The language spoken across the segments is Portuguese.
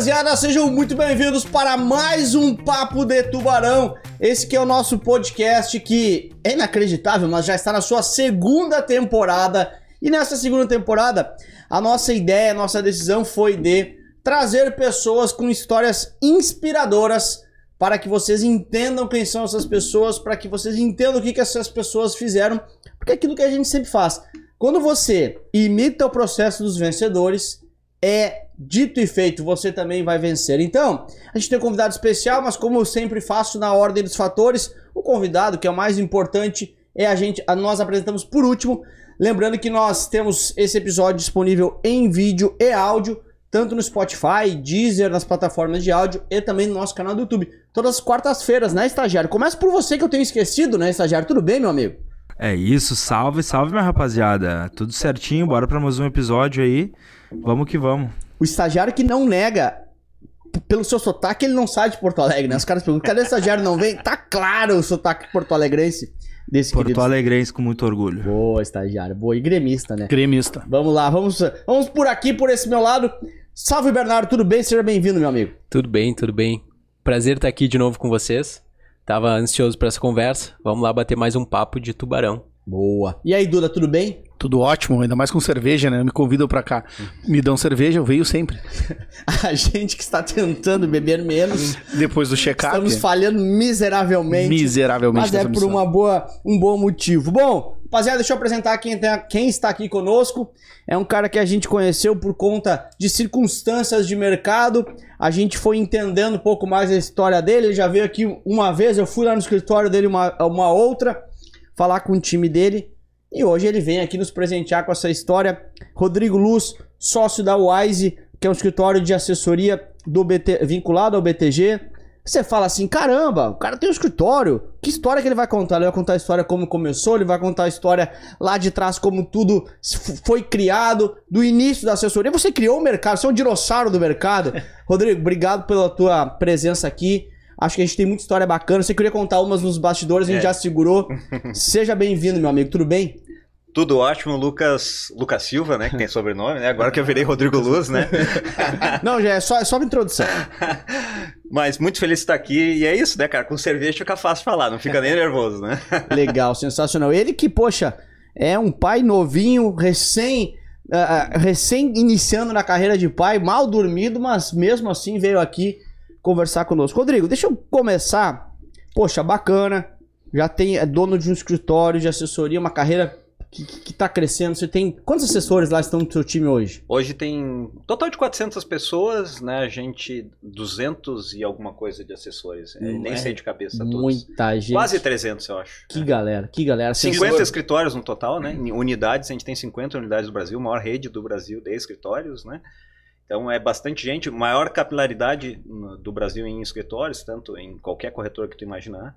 rapaziada, sejam muito bem-vindos para mais um Papo de Tubarão. Esse que é o nosso podcast que é inacreditável, mas já está na sua segunda temporada. E nessa segunda temporada, a nossa ideia, a nossa decisão foi de trazer pessoas com histórias inspiradoras para que vocês entendam quem são essas pessoas, para que vocês entendam o que, que essas pessoas fizeram, porque é aquilo que a gente sempre faz. Quando você imita o processo dos vencedores, é dito e feito, você também vai vencer. Então, a gente tem um convidado especial, mas como eu sempre faço na ordem dos fatores, o convidado, que é o mais importante, é a gente, a, nós apresentamos por último. Lembrando que nós temos esse episódio disponível em vídeo e áudio, tanto no Spotify, Deezer, nas plataformas de áudio e também no nosso canal do YouTube. Todas as quartas-feiras, né, estagiário? Começa por você que eu tenho esquecido, né, estagiário? Tudo bem, meu amigo? É isso, salve, salve, minha rapaziada. Tudo certinho, bora pra mais um episódio aí. Vamos que vamos. O estagiário que não nega, pelo seu sotaque, ele não sai de Porto Alegre, né? Os caras perguntam, cadê o estagiário não vem? Tá claro o sotaque porto-alegrense desse Porto querido. Alegrense com muito orgulho. Boa, estagiário. Boa. E gremista, né? Gremista. Vamos lá, vamos, vamos por aqui, por esse meu lado. Salve, Bernardo, tudo bem? Seja bem-vindo, meu amigo. Tudo bem, tudo bem. Prazer estar aqui de novo com vocês. Tava ansioso para essa conversa. Vamos lá bater mais um papo de tubarão. Boa. E aí, Duda, tudo bem? Tudo ótimo, ainda mais com cerveja, né? Me convidam pra cá. Me dão cerveja, eu venho sempre. A gente que está tentando beber menos, Depois do check-up. estamos falhando miseravelmente. Miseravelmente Mas é por uma boa, um bom motivo. Bom, rapaziada, deixa eu apresentar quem, tem- quem está aqui conosco. É um cara que a gente conheceu por conta de circunstâncias de mercado. A gente foi entendendo um pouco mais a história dele. Ele já veio aqui uma vez, eu fui lá no escritório dele uma, uma outra, falar com o time dele. E hoje ele vem aqui nos presentear com essa história. Rodrigo Luz, sócio da Wise, que é um escritório de assessoria do BT, vinculado ao BTG. Você fala assim, caramba, o cara tem um escritório. Que história que ele vai contar? Ele vai contar a história como começou, ele vai contar a história lá de trás, como tudo foi criado, do início da assessoria. Você criou o mercado, você é um dinossauro do mercado. Rodrigo, obrigado pela tua presença aqui. Acho que a gente tem muita história bacana. Você queria contar umas nos bastidores, a gente É. já segurou. Seja bem-vindo, meu amigo. Tudo bem? Tudo ótimo, Lucas, Lucas Silva, né, que tem sobrenome, né? Agora que eu virei Rodrigo Luz, né? Não, já é só, é só uma introdução. Mas muito feliz de estar aqui e é isso, né, cara? Com cerveja fica fácil falar, não fica nem nervoso, né? Legal, sensacional. Ele que, poxa, é um pai novinho, recém, ah, recém iniciando na carreira de pai, mal dormido, mas mesmo assim veio aqui conversar conosco. Rodrigo, deixa eu começar. Poxa, bacana. Já tem é dono de um escritório de assessoria, uma carreira que, que, tá crescendo. Você tem quantos assessores lá estão no seu time hoje? Hoje tem um total de 400 pessoas, né? A gente, 200 e alguma coisa de assessores. Hum, nem é sei de cabeça todos. Muita gente. Quase 300, eu acho. Que galera, que galera. 50 Assessor- escritórios no total, né? Unidades, a gente tem 50 unidades do Brasil, maior rede do Brasil de escritórios, né? Então é bastante gente, maior capilaridade do Brasil em escritórios, tanto em qualquer corretora que tu imaginar.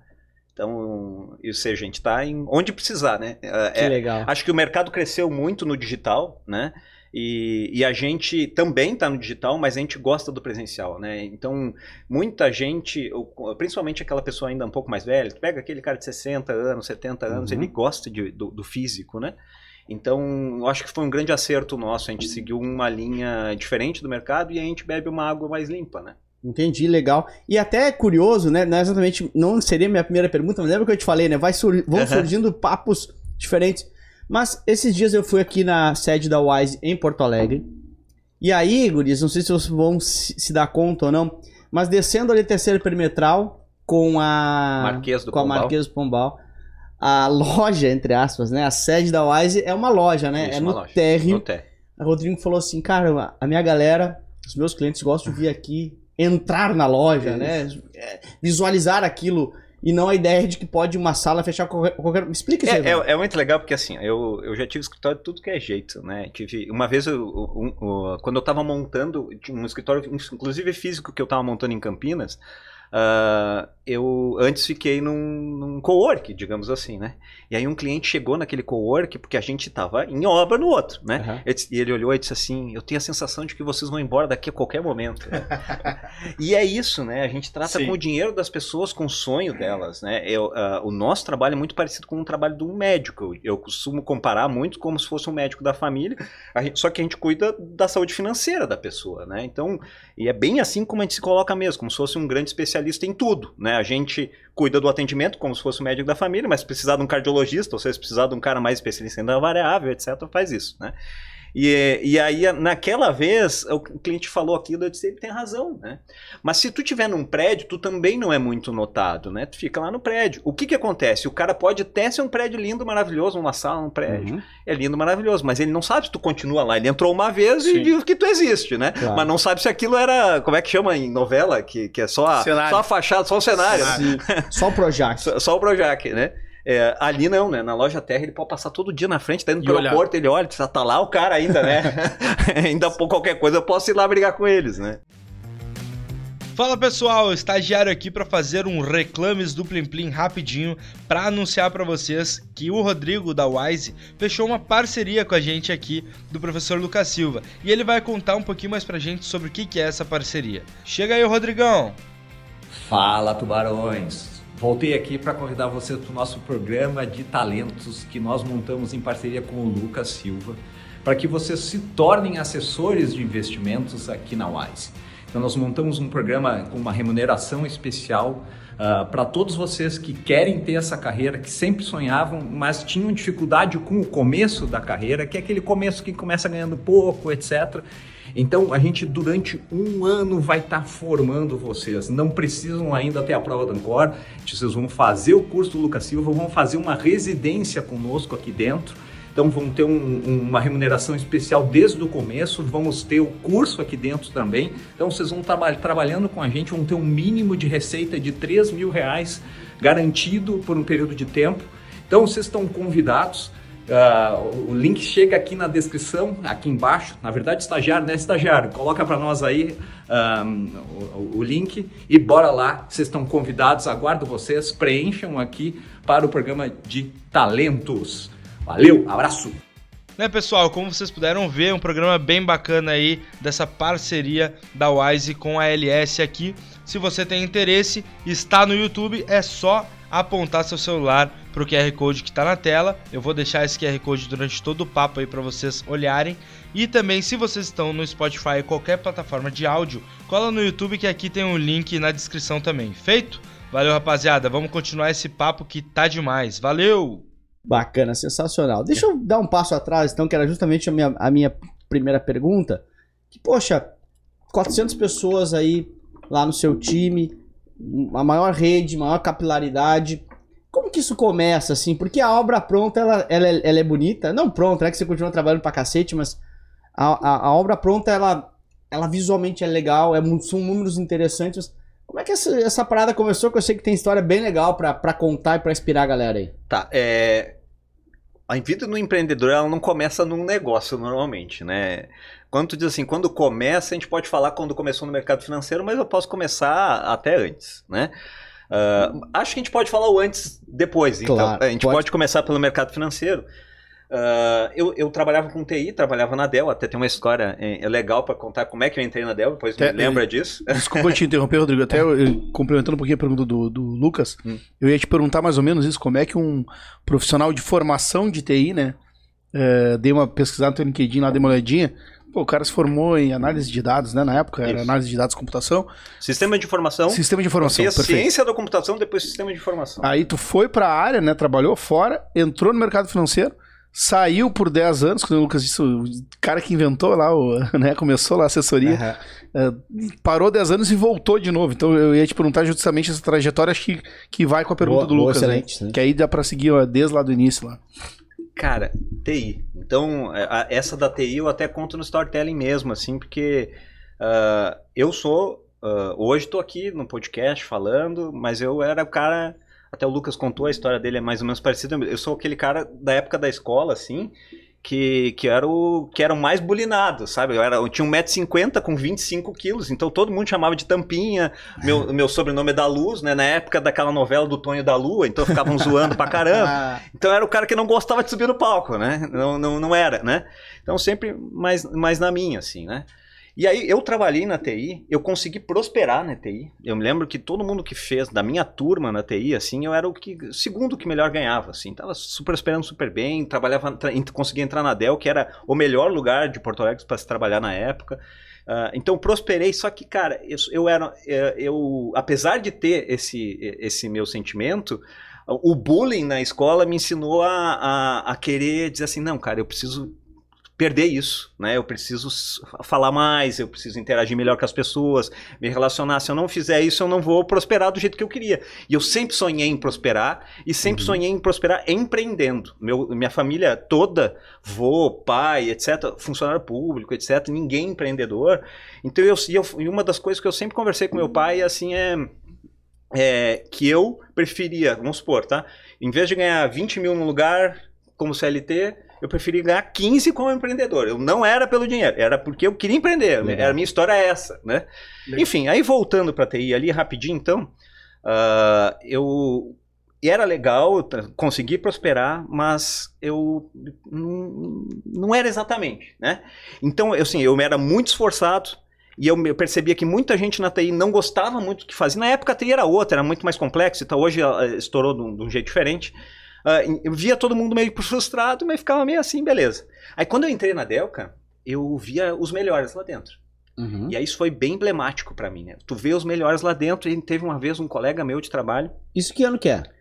Então, ou seja, a gente está em onde precisar, né? É- Que é- legal. acho que o mercado cresceu muito no digital, né? E, e a gente também está no digital, mas a gente gosta do presencial, né? Então, muita gente, principalmente aquela pessoa ainda um pouco mais velha, pega aquele cara de 60 anos, 70 anos, Uhum. ele gosta de- do, do físico, né? Então, eu acho que foi um grande acerto nosso. A gente seguiu uma linha diferente do mercado e a gente bebe uma água mais limpa, né? Entendi, legal. E até é curioso, né? Não é exatamente, não seria minha primeira pergunta, mas lembra que eu te falei, né? Vai sur- vão surgindo papos diferentes. Mas esses dias eu fui aqui na sede da Wise em Porto Alegre. E aí, guris, não sei se vocês vão se, dar conta ou não, mas descendo ali terceiro perimetral com a Marquês do com a Pombal. Marquês do Pombal, a loja entre aspas, né? A sede da Wise é uma loja, né? Isso, é no loja. térreo. No té. A Rodrigo falou assim, cara, a minha galera, os meus clientes gostam de vir aqui, entrar na loja, né? É, Visualizar aquilo e não a ideia de que pode uma sala fechar qualquer. Me explica isso aí. É, é, é muito legal porque assim, eu, eu já tive escritório de tudo que é jeito, né? Tive, uma vez, eu, quando eu tava montando, tinha um escritório, inclusive físico, que eu tava montando em Campinas, ah, eu antes fiquei num, num cowork, digamos assim, né? E aí um cliente chegou naquele cowork, porque a gente estava em obra no outro, né? Disse- E ele olhou e disse assim: Eu tenho a sensação de que vocês vão embora daqui a qualquer momento. e é isso, né? A gente trata Sim. com o dinheiro das pessoas, com o sonho delas, né? Eu, ah, o nosso trabalho é muito parecido com o trabalho de um médico. Eu, eu costumo comparar muito como se fosse um médico da família, gente- só que a gente cuida da saúde financeira da pessoa, né? Então, e é bem assim como a gente se coloca mesmo, como se fosse um grande especialista em tudo, né? A gente cuida do atendimento como se fosse o médico da família, mas se precisar de um cardiologista, ou se precisar de um cara mais especialista em variável, etc., faz isso, né? E, e aí, naquela vez, o cliente falou aquilo, eu disse, ele tem razão, né? Mas se tu tiver num prédio, tu também não é muito notado, né? Tu fica lá no prédio. O que que acontece? O cara pode até ser um prédio lindo, maravilhoso, uma sala, um prédio. Uhum. É lindo, maravilhoso, mas ele não sabe se tu continua lá. Ele entrou uma vez Sim. e diz que tu existe, né? Claro. Mas não sabe se aquilo era, como é que chama em novela? Que, que é só a, Cenário. só a fachada, só o cenário. né? Só o Projac. Só, só o Projac, né? É, ali não, né? Na loja Terra ele pode passar todo dia na frente, tá indo E pelo olhar. porto, ele olha, tá lá o cara ainda, né? ainda por qualquer coisa eu posso ir lá brigar com eles, né? Fala pessoal, estagiário aqui para fazer um reclames do Plim Plim rapidinho para anunciar para vocês que o Rodrigo da Wise fechou uma parceria com a gente aqui do professor Lucas Silva e ele vai contar um pouquinho mais pra gente sobre o que que é essa parceria. Chega aí, Rodrigão. Fala, tubarões! Voltei aqui para convidar vocês para o nosso programa de talentos que nós montamos em parceria com o Lucas Silva, para que vocês se tornem assessores de investimentos aqui na Wise. Então, nós montamos um programa com uma remuneração especial ah, para todos vocês que querem ter essa carreira, que sempre sonhavam, mas tinham dificuldade com o começo da carreira, que é aquele começo que começa ganhando pouco, etc. Então, a gente durante um ano vai estar formando vocês. Não precisam ainda ter a prova do Ancor. Vocês vão fazer o curso do Lucas Silva, vão fazer uma residência conosco aqui dentro. Então, vão ter um- uma remuneração especial desde o começo. Vamos ter o curso aqui dentro também. Então, vocês vão traba trabalhando com a gente, vão ter um mínimo de receita de 3 mil reais garantido por um período de tempo. Então, vocês estão convidados. Ah, o link chega aqui na descrição, aqui embaixo. Na verdade, estagiário, né? Estagiário, coloca para nós aí o, o link e bora lá. Vocês estão convidados, aguardo vocês. Preencham aqui para o programa de talentos. Valeu, abraço! Né, pessoal, como vocês puderam ver, um programa bem bacana aí dessa parceria da Wise com a LS aqui. Se você tem interesse, está no YouTube, é só apontar seu celular para o QR Code que está na tela. Eu vou deixar esse QR Code durante todo o papo aí para vocês olharem. E também, se vocês estão no Spotify ou qualquer plataforma de áudio, cola no YouTube que aqui tem um link na descrição também. Feito? Valeu, rapaziada. Vamos continuar esse papo que tá demais. Valeu! Bacana, sensacional. Deixa eu dar um passo atrás, então, que era justamente a minha, a minha primeira pergunta. Que, poxa, 400 pessoas aí lá no seu time, a maior rede, maior capilaridade. Como que isso começa, assim? Porque a obra pronta, ela, ela, é- ela é bonita. Não pronta, é que você continua trabalhando pra cacete, mas a, a, a obra pronta, ela, ela visualmente é legal, é, são números interessantes. Como é que essa, essa parada começou? Que eu sei que tem história bem legal pra, pra contar e pra inspirar a galera aí. Tá, é... A vida do empreendedor, ela não começa num negócio normalmente, né? Quando tu diz assim, quando começa, a gente pode falar quando começou no mercado financeiro, mas eu posso começar até antes, né? Ah, acho que a gente pode falar o antes depois. Então, Claro, a gente pode. pode, começar pelo mercado financeiro. Ah, eu, eu trabalhava com TI, trabalhava na Dell, até tem uma história é, é legal para contar como é que eu entrei na Dell, depois Até- me lembra disso. Desculpa te interromper, Rodrigo. Até eu- eu- complementando um pouquinho a pergunta do, do Lucas, Hum. eu ia te perguntar mais ou menos isso: como é que um profissional de formação de TI, né? é, dei uma pesquisada no teu LinkedIn lá, dei uma olhadinha. Pô, o cara se formou em análise de dados, né? Na época era Isso. análise de dados computação. Sistema de informação, Sistema de informação, perfeito. ciência da computação, depois sistema de informação. Aí tu foi pra área, né? Trabalhou fora, entrou no mercado financeiro, saiu por 10 anos, quando o Lucas disse, o cara que inventou lá, o, né? Começou lá a assessoria, eh, parou 10 anos e voltou de novo. Então eu ia te perguntar justamente essa trajetória, acho que, que vai com a pergunta Boa- do boa, Lucas. né? excelente, excelente. Que aí dá pra seguir ó, desde lá do início lá. Cara, TI. Então, a- essa da TI eu até conto no storytelling mesmo, assim, porque ah, eu sou. ah, hoje estou aqui no podcast falando, mas eu era o cara. Até o Lucas contou, a história dele é mais ou menos parecida. Eu sou aquele cara da época da escola, assim, que, que, era o, que era o mais bulinado, sabe? Eu, era, eu tinha 1,50m com 25 quilos, então todo mundo chamava de Tampinha. Meu, meu sobrenome é da Luz, né? Na época daquela novela do Tonho da Lua, então ficavam zoando pra caramba. Então era o cara que não gostava de subir no palco, né? Não, não, não era, né? Então sempre mais, mais na minha, assim, né? E aí eu trabalhei na TI, eu consegui prosperar na TI. Eu me lembro que todo mundo que fez da minha turma na TI, assim, eu era o que segundo que melhor ganhava, assim. Tava super esperando super bem, trabalhava, tra consegui entrar na Dell, que era o melhor lugar de Porto Alegre para se trabalhar na época. Uh, então prosperei, só que, cara, eu, eu era. Eh, eu, apesar de ter esse, esse meu sentimento, o bullying na escola me ensinou a, a, a querer dizer assim, não, cara, eu preciso perder isso, né? Eu preciso falar mais, eu preciso interagir melhor com as pessoas, me relacionar. Se eu não fizer isso, eu não vou prosperar do jeito que eu queria. E eu sempre sonhei em prosperar e sempre uhum. sonhei em prosperar empreendendo. Meu, minha família toda, vô, pai, etc., funcionário público, etc., ninguém empreendedor. Então eu, eu e uma das coisas que eu sempre conversei com meu pai assim é, é que eu preferia, vamos supor, tá? Em vez de ganhar 20 mil no lugar como CLT, eu preferi ganhar 15 como empreendedor. Eu não era pelo dinheiro, era porque eu queria empreender. Legal. A minha história é essa, né? Legal. Enfim, aí voltando para TI ali rapidinho, então, uh, eu era legal, consegui prosperar, mas eu não, não era exatamente, né? Então, eu, assim, eu era muito esforçado, e eu, percebia que muita gente na TI não gostava muito do que fazia. Na época a TI era outra, era muito mais complexo, então hoje estourou de um, de um jeito diferente. Uh, eu via todo mundo meio frustrado, mas ficava meio assim, beleza. Aí quando eu entrei na Delca, eu via os melhores lá dentro. Uhum. E aí isso foi bem emblemático para mim, né? Tu vê os melhores lá dentro, e teve uma vez um colega meu de trabalho. Isso que ano que é? Cara,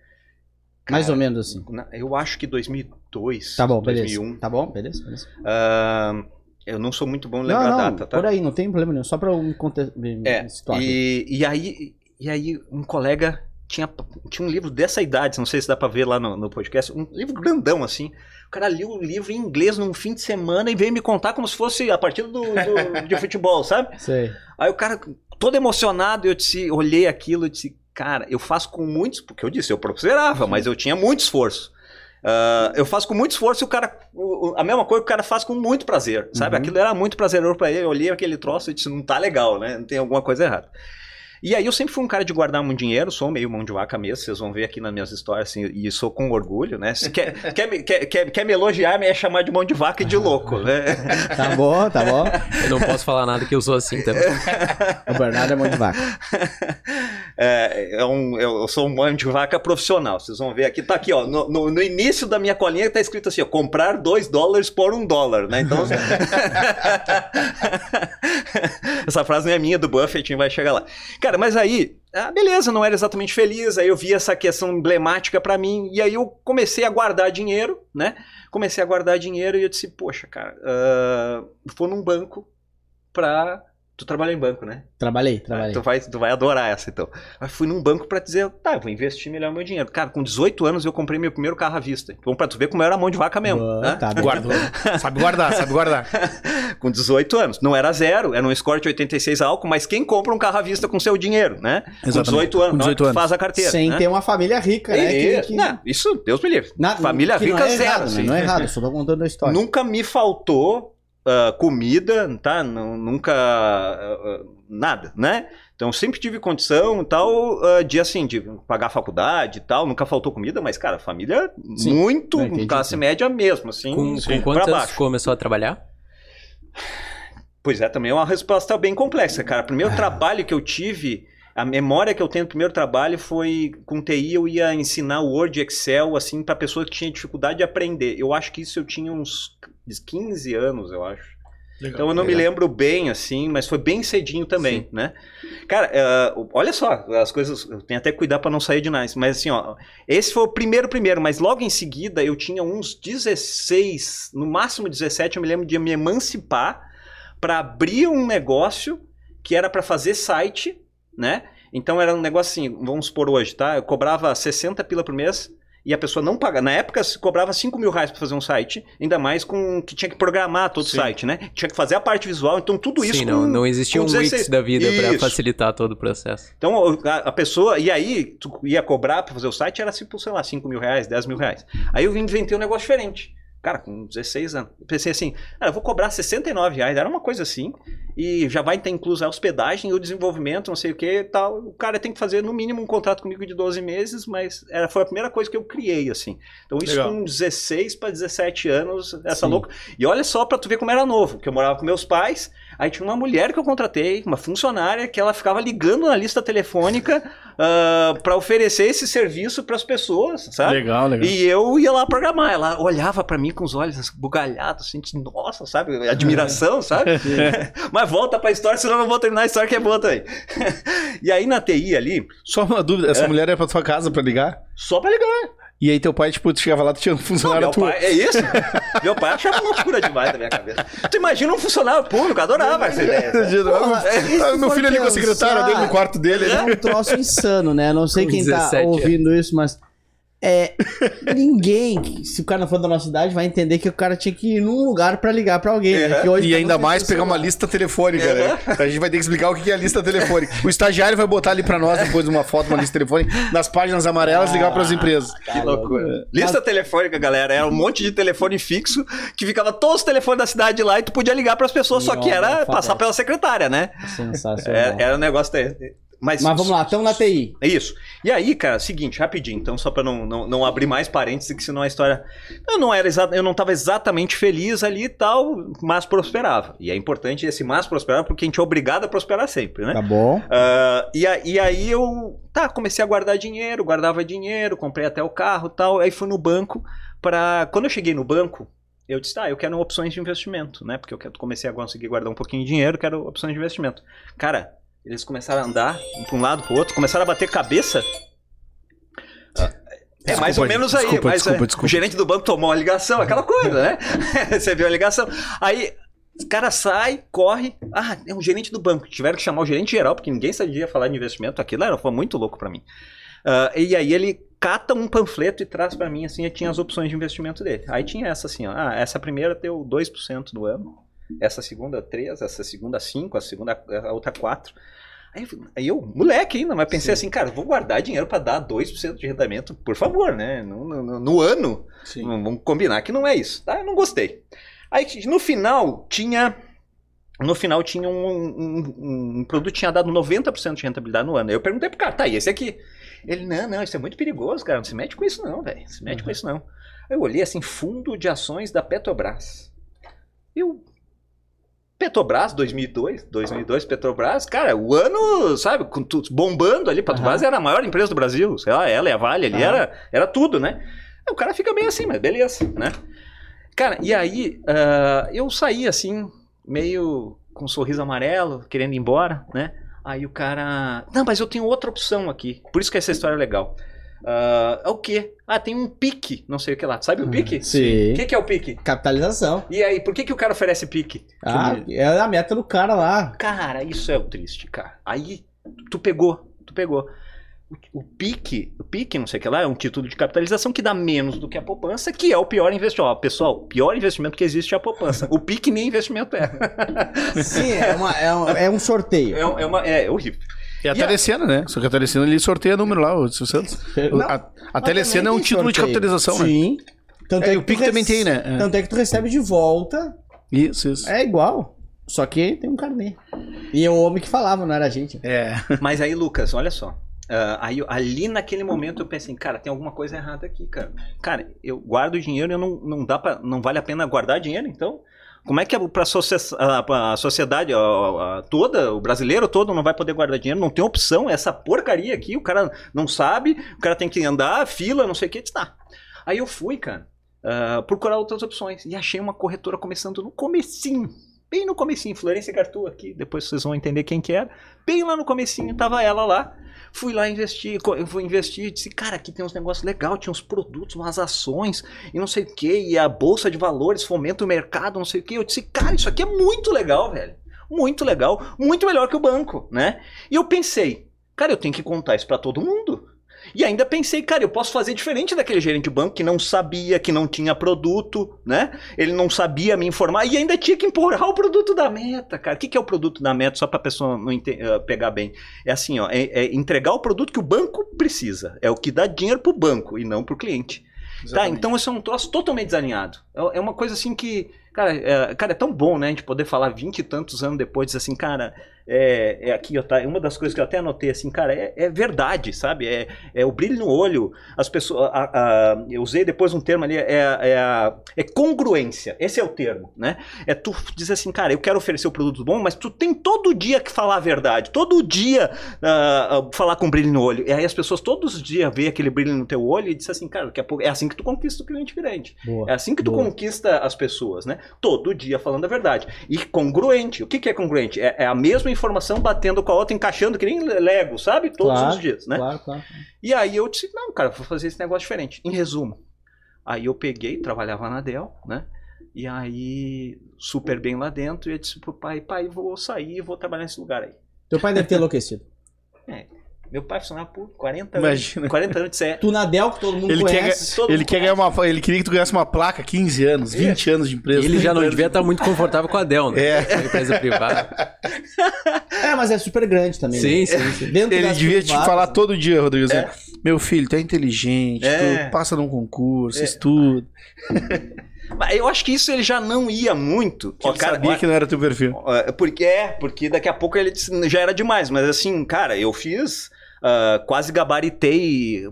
Mais ou menos assim. Eu acho que 2002. Tá bom, 2001. beleza. Tá bom, beleza, beleza. Uh, eu não sou muito bom em lembrar não, não, a data, tá? Por aí, não tem problema nenhum. Só pra eu me, me é, situar. E, e, aí, e aí um colega tinha, tinha um livro dessa idade, não sei se dá pra ver lá no, no podcast, um livro grandão assim. O cara leu o livro em inglês num fim de semana e veio me contar como se fosse a partida do, do de futebol, sabe? Sei. Aí o cara, todo emocionado, eu disse, olhei aquilo e disse, cara, eu faço com muitos, porque eu disse, eu prosperava, mas eu tinha muito esforço. Uh, eu faço com muito esforço e o cara. A mesma coisa que o cara faz com muito prazer, sabe? Uhum. Aquilo era muito prazeroso para ele. Eu olhei aquele troço e disse: não tá legal, né? Não tem alguma coisa errada. E aí eu sempre fui um cara de guardar muito dinheiro, sou meio mão de vaca mesmo, vocês vão ver aqui nas minhas histórias, assim, e sou com orgulho, né? Se quer, quer, quer, quer, quer me elogiar, me é chamar de mão de vaca e de louco, né? Tá bom, tá bom. Eu não posso falar nada que eu sou assim também. o Bernardo é mão de vaca. É, é um, eu sou um mão de vaca profissional, vocês vão ver aqui, tá aqui, ó, no, no, no início da minha colinha tá escrito assim, ó, comprar dois dólares por um dólar, né? Então... Essa frase não é minha, do Buffett, vai chegar lá. Cara, mas aí, ah, beleza, não era exatamente feliz, aí eu vi essa questão emblemática para mim, e aí eu comecei a guardar dinheiro, né? Comecei a guardar dinheiro e eu disse, poxa, cara, uh, vou num banco pra Tu trabalhou em banco, né? Trabalhei, trabalhei. Ah, tu, vai, tu vai adorar essa, então. Eu fui num banco para dizer, tá, eu vou investir melhor meu dinheiro. Cara, com 18 anos eu comprei meu primeiro carro à vista. Então, pra tu ver como eu era mão de vaca mesmo. Boa, né? tá, Guardou. sabe guardar, sabe guardar. com 18 anos. Não era zero, era um Escort 86 álcool, mas quem compra um carro à vista com seu dinheiro, né? Exatamente. Com 18 anos, com 18 anos. faz a carteira. Sem né? ter uma família rica, né? E, que, que... Não, isso, Deus me livre. Na, família rica, não é zero. Errado, né? Não é errado, só tô contando a história. Nunca me faltou Uh, comida, tá? nunca. Uh, nada, né? Então sempre tive condição e tal, uh, de assim, de pagar a faculdade e tal, nunca faltou comida, mas, cara, família sim, muito entendi, classe sim. média mesmo, assim. Com, com quantos começou a trabalhar? Pois é, também é uma resposta bem complexa, cara. O primeiro ah. trabalho que eu tive, a memória que eu tenho do primeiro trabalho foi com TI, eu ia ensinar Word e Excel, assim, para pessoa que tinha dificuldade de aprender. Eu acho que isso eu tinha uns 15 anos, eu acho. Legal, então eu não legal. me lembro bem, assim, mas foi bem cedinho também, Sim. né? Cara, uh, olha só, as coisas, eu tenho até que cuidar para não sair de nós, mas assim, ó, esse foi o primeiro primeiro, mas logo em seguida eu tinha uns 16, no máximo 17, eu me lembro de me emancipar para abrir um negócio que era para fazer site, né? Então era um negócio assim, vamos por hoje, tá? Eu cobrava 60 pila por mês, e a pessoa não paga. Na época, se cobrava 5 mil reais para fazer um site, ainda mais com que tinha que programar todo o site, né? Tinha que fazer a parte visual, então tudo isso. Sim, não, não existia um 16... Wix da vida para facilitar todo o processo. Então a, a, pessoa, e aí, tu ia cobrar para fazer o site, era tipo, sei lá, 5 mil reais, 10 mil reais. Aí eu inventei um negócio diferente. Cara, com 16 anos. Eu pensei assim, cara, eu vou cobrar 69 reais, era uma coisa assim, e já vai ter incluso a hospedagem e o desenvolvimento, não sei o que tal. O cara tem que fazer no mínimo um contrato comigo de 12 meses, mas era, foi a primeira coisa que eu criei, assim. Então isso Legal. com 16 para 17 anos, essa Sim. louca. E olha só pra tu ver como era novo, que eu morava com meus pais, aí tinha uma mulher que eu contratei, uma funcionária, que ela ficava ligando na lista telefônica ah, pra oferecer esse serviço pras pessoas, sabe? Legal, legal. E eu ia lá programar. Ela olhava pra mim com os olhos bugalhados, assim, de, nossa, sabe? Admiração, sabe? Mas volta pra história, senão eu não vou terminar a história que é boa também. e aí na TI ali, Só uma dúvida, essa mulher é pra tua casa pra ligar? só pra ligar. E aí teu pai, tipo, tu chegava lá, tu tinha um Não, funcionário meu tua. pai, é isso? meu pai achava loucura demais da minha cabeça. Tu imagina um funcionário público, adorava essa ideia. sabe? Ah, meu filho ali com a pensar- secretária dele no quarto dele. É né? um troço insano, né? Não sei Com quem tá 17 ouvindo isso, mas. É. Ninguém, se o cara não for da nossa idade, vai entender que o cara tinha que ir num lugar pra ligar pra alguém. né? Uhum. E tá ainda mais pegar uma lista telefônica, né? A gente vai ter que explicar o que é a lista telefônica. O estagiário vai botar ali pra nós depois uma foto, uma lista telefônica, nas páginas amarelas, ligar pras empresas. Que loucura. Lista telefônica, galera, era um monte de telefone fixo que ficava todos os telefones da cidade lá e tu podia ligar pras pessoas, só que era passar pela secretária, né? Sensacional. É, era um negócio desse. Mas, Mas vamos lá, estamos na TI. É isso. E aí, cara, seguinte, rapidinho, então, só pra não, não, não abrir mais parênteses, que senão a história. Eu não era exa... eu não tava exatamente feliz ali e tal, mas prosperava. E é importante esse mas prosperar, porque a gente é obrigado a prosperar sempre, né? Tá bom. Ah, e, a- e aí eu tá, comecei a guardar dinheiro, guardava dinheiro, comprei até o carro e tal. Aí fui no banco para Quando eu cheguei no banco, eu disse, tá, eu quero opções de investimento, né? Porque eu quero- comecei a conseguir guardar um pouquinho de dinheiro, quero opções de investimento. Cara, eles começaram a andar para um lado para o outro, começaram a bater cabeça. É mais ou Desculpa, menos aí, mas desculpa, é, o gerente do banco tomou a ligação, aquela coisa, né? Você viu a ligação. Aí o cara sai, corre. Ah, é um gerente do banco. Tiveram que chamar o gerente geral, porque ninguém sabia falar de investimento. Aquilo era, foi muito louco pra mim. Ah, e aí ele cata um panfleto e traz pra mim, assim, e tinha as opções de investimento dele. Aí tinha essa assim, ó. Ah, essa primeira deu 2% no ano. Essa segunda, 3%. Essa segunda, 5%. A segunda, a outra, 4%. Aí eu, aí eu, moleque ainda, mas pensei assim, cara, vou guardar dinheiro pra dar 2% de rendimento, por favor, né? No, no- no ano, Vamos vamos combinar que não é isso, tá? Eu não gostei. Aí no final tinha. No final tinha um, um, um produto que tinha dado 90% de rentabilidade no ano. Aí eu perguntei pro cara, tá, e esse aqui? Ele, não, não, isso é muito perigoso, cara. Não se mete com isso, não, velho. Não se mete com isso, não. Aí eu olhei assim, fundo de ações da Petrobras. Eu. Petrobras, 2002, 2002, Petrobras, cara, o ano, sabe, com tudo bombando ali, Petrobras era a maior empresa do Brasil, sei lá, ela e a Vale ali, Aham. era, era tudo, né? Aí o cara fica meio assim, mas beleza, né? Cara, e aí ah, eu saí assim, meio com um sorriso amarelo, querendo ir embora, né? Aí o cara. Não, mas eu tenho outra opção aqui. Por isso que essa história é legal. Ah, é o quê? Ah, tem um pique, não sei o que lá. Sabe o pique? Sim. O que, que é o pique? Capitalização. E aí, por que, que o cara oferece pique? Ah, é a meta do cara lá. Cara, isso é o triste, cara. Aí tu pegou, tu pegou. O, o pique, o pique, não sei o que lá, é um título de capitalização que dá menos do que a poupança, que é o pior investimento. Pessoal, o pior investimento que existe é a poupança. O pique nem investimento é. Sim, é, uma- é um, é um sorteio. É, é uma, é horrível. E a E a- Telecena, né? Só que a Telecena ele sorteia número lá, o Silvio Santos. Não, a a Telecena é um título de sorteio. capitalização, né? Sim. Tanto É, é, o que Pique tu também tem, né? É. Tanto é que tu recebe de volta. Isso, isso. É igual. Só que tem um carnê. E é o homem que falava, não era a gente. É. Mas aí, Lucas, olha só. Ah, aí, ali naquele momento eu pensei, cara, tem alguma coisa errada aqui, cara. Cara, eu guardo dinheiro e não, não dá para não vale a pena guardar dinheiro, então? Como é que é para a sociedade a- a- toda, o brasileiro todo não vai poder guardar dinheiro? Não tem opção, essa porcaria aqui, o cara não sabe, o cara tem que andar, fila, não sei o que, tá. Aí eu fui, cara, ah, procurar outras opções e achei uma corretora começando no comecinho, bem no comecinho, Florência Gartu aqui, depois vocês vão entender quem que era. Bem lá no comecinho, tava ela lá. Fui lá investir, fui investir, disse, cara, aqui tem uns negócios legais, tinha uns produtos, umas ações e não sei o que, e a bolsa de valores fomenta o mercado, não sei o que. Eu disse, cara, isso aqui é muito legal, velho. Muito legal, muito melhor que o banco, né? E eu pensei, cara, eu tenho que contar isso pra todo mundo. E ainda pensei, cara, eu posso fazer diferente daquele gerente de banco que não sabia, que não tinha produto, né? Ele não sabia me informar e ainda tinha que empurrar o produto da meta, cara. O que que é o produto da meta, só pra pessoa não eh, pegar bem? É assim, ó, é, é entregar o produto que o banco precisa. É o que dá dinheiro pro banco e não pro cliente. Tá, então isso é um troço totalmente desalinhado. É é uma coisa assim que, cara, é, cara, é tão bom, né? A gente poder falar vinte e tantos anos depois, dizer assim, cara, é, é aqui, ó, tá? Uma das coisas que eu até anotei assim, cara, é, é verdade, sabe? É, é o brilho no olho. As pessoas. a- a- eu usei depois um termo ali, é, é, a- é congruência. Esse é o termo, né? É tu dizer assim, cara, eu quero oferecer o produto bom, mas tu tem todo dia que falar a verdade. Todo dia ah, falar com brilho no olho. E aí as pessoas todos os dias veem aquele brilho no teu olho e dizem assim, cara, daqui a pouco é assim que tu conquista o cliente grande. Boa. É assim que tu Boa. conquista as pessoas, né? Todo dia falando a verdade. E congruente. O que, que é congruente? É, é a mesma informação batendo com a outra, encaixando que nem Lego, sabe? Todos Claro, os dias, né? Claro, claro. E aí eu disse, não, cara, vou fazer esse negócio diferente. Em resumo, aí eu peguei, trabalhava na Dell, né? E aí, super bem lá dentro, e eu disse pro pai, pai, vou sair, vou trabalhar nesse lugar aí. Teu pai deve ter enlouquecido. Meu pai funcionava por 40 Imagina. anos. 40 anos, é, Tu na Del, que todo mundo Ele quer, conhece. todo ele mundo quer ganhar uma. Ele queria que tu ganhasse uma placa 15 anos, 20 anos de empresa. Ele já não 30 devia estar muito confortável com a Dell, né? É. Uma empresa privada. É, mas é super grande também. Sim, né? sim, sim. Dentro Ele devia te privadas, falar né? todo dia, Rodrigo. assim, Meu filho, tu é inteligente, É. tu passa num concurso, É. estuda. Mas eu acho que isso ele já não ia muito. Ele sabia que não era teu perfil. É, Porque é, porque daqui a pouco ele disse, já era demais, mas assim, cara, eu fiz. Ah, quase gabaritei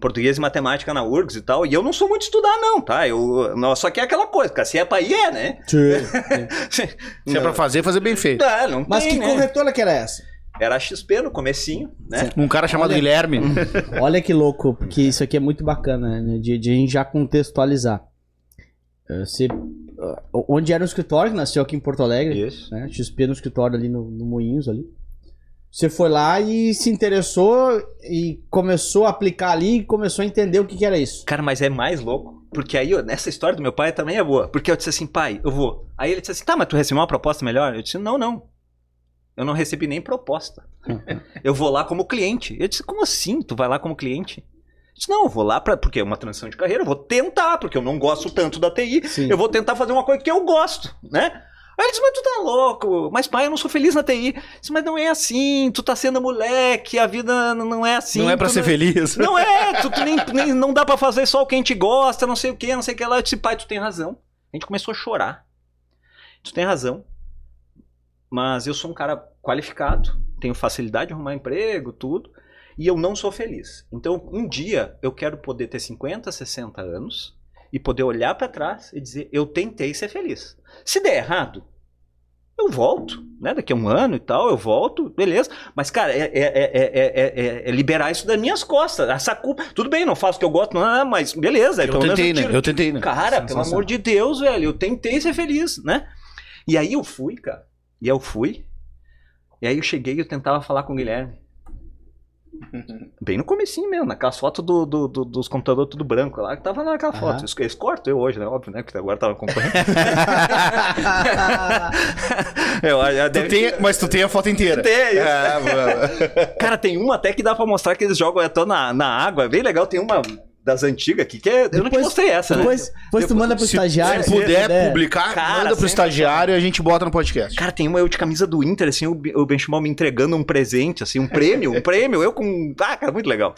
português e matemática na URGS e tal, e eu não sou muito estudar, não, tá? Eu, não, só que é aquela coisa, cara, se é pra ir, é, né? Sim. Se é pra fazer, fazer bem feito. Não, não Mas tem, que né? corretora que era essa? Era XP no comecinho, né? Um cara chamado Olha- Guilherme. Olha que louco, porque isso aqui é muito bacana, né? De, de a gente já contextualizar. Eh, Você, ah, onde era o escritório, que nasceu aqui em Porto Alegre, Isso. né? XP no escritório ali no, no Moinhos ali. Você foi lá e se interessou e começou a aplicar ali e começou a entender o que, que era isso. Cara, mas é mais louco. Porque aí, ó, nessa história do meu pai também é boa. Porque eu disse assim, pai, eu vou. Aí ele disse assim, tá, mas tu recebeu uma proposta melhor? Eu disse, não, não. Eu não recebi nem proposta. eu vou lá como cliente. Eu disse, como assim? Tu vai lá como cliente? Eu disse, não, eu vou lá pra, porque é uma transição de carreira, eu vou tentar, porque eu não gosto tanto da TI. Sim. Eu vou tentar fazer uma coisa que eu gosto, né? Aí ele disse, mas tu tá louco, mas pai, eu não sou feliz na TI. Eu disse, mas não é assim, tu tá sendo moleque, a vida não é assim. não é pra ser feliz. não é, tu, tu nem, nem- não dá pra fazer só o que a gente gosta, não sei o que, não sei o que lá. Eu disse, pai, tu tem razão. A gente começou a chorar. Tu tem razão. Mas eu sou um cara qualificado, tenho facilidade de arrumar emprego, tudo, e eu não sou feliz. Então, um dia eu quero poder ter 50, 60 anos e poder olhar pra trás e dizer, eu tentei ser feliz. Se der errado, eu volto, né? Daqui a um ano e tal, eu volto, beleza. Mas, cara, é, é- é- é- é- é- é liberar isso das minhas costas. Essa culpa. Tudo bem, não faço o que eu gosto, não, mas beleza. Eu tentei, né? tiro- Eu tentei, né? Cara, pelo amor de Deus, velho, eu tentei ser feliz, né? E aí eu fui, cara. E eu fui. E aí eu cheguei e eu tentava falar com o Guilherme. Bem no comecinho mesmo, naquelas fotos do, do- do- dos computadores tudo branco lá, que tava naquela foto. Eles, eles cortam eu hoje, né? Óbvio, né? Porque agora tava concorrendo. eu, eu, Tu tem, mas tu tem a foto inteira. Tem, isso. Ah. Cara, tem uma até que dá pra mostrar que eles jogam até na, na água. É bem legal. Tem uma das antigas aqui que é. Eu não te Depois- mostrei essa, né? Depois, depois tu manda pro Se, estagiário. se puder publicar, Cara, manda pro sempre estagiário e a gente bota no podcast. Cara, tem uma eu de camisa do Inter, assim, o, Be- o Benchimol me entregando um presente, assim, um prêmio, um prêmio, eu com. Ah, cara, muito legal.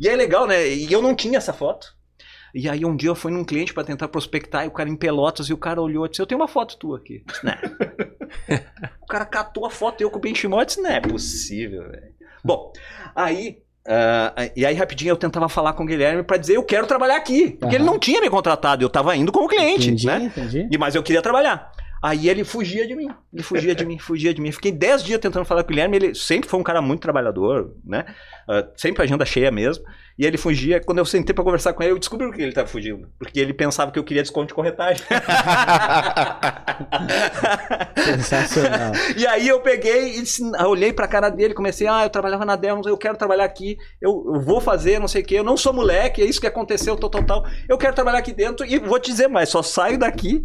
E é legal, né? E eu não tinha essa foto. E aí um dia eu fui num cliente pra tentar prospectar, e o cara em Pelotas, e o cara olhou e disse, eu tenho uma foto tua aqui. Disse, "Né." o cara catou a foto, eu com o Benchimol, e disse, não é possível, velho. Bom, aí... ah, e aí rapidinho eu tentava falar com o Guilherme pra dizer eu quero trabalhar aqui, porque ele Aham. não tinha me contratado, eu tava indo como cliente, Entendi, né? entendi. E, mas eu queria trabalhar. Aí ele fugia de mim. Ele fugia de mim, fugia de mim. Fiquei 10 dias tentando falar com o Guilherme. Ele sempre foi um cara muito trabalhador, né? Ah, sempre agenda cheia mesmo. E ele fugia. Quando eu sentei pra conversar com ele, eu descobri por que ele tava fugindo. Porque ele pensava que eu queria desconto de corretagem. Sensacional. e aí eu peguei e disse- eu olhei pra cara dele, comecei, ah, eu trabalhava na Dell, eu quero trabalhar aqui, eu, eu vou fazer, não sei o quê, eu não sou moleque, é isso que aconteceu, tal, tal, tal. Eu quero trabalhar aqui dentro e vou te dizer mais, só saio daqui,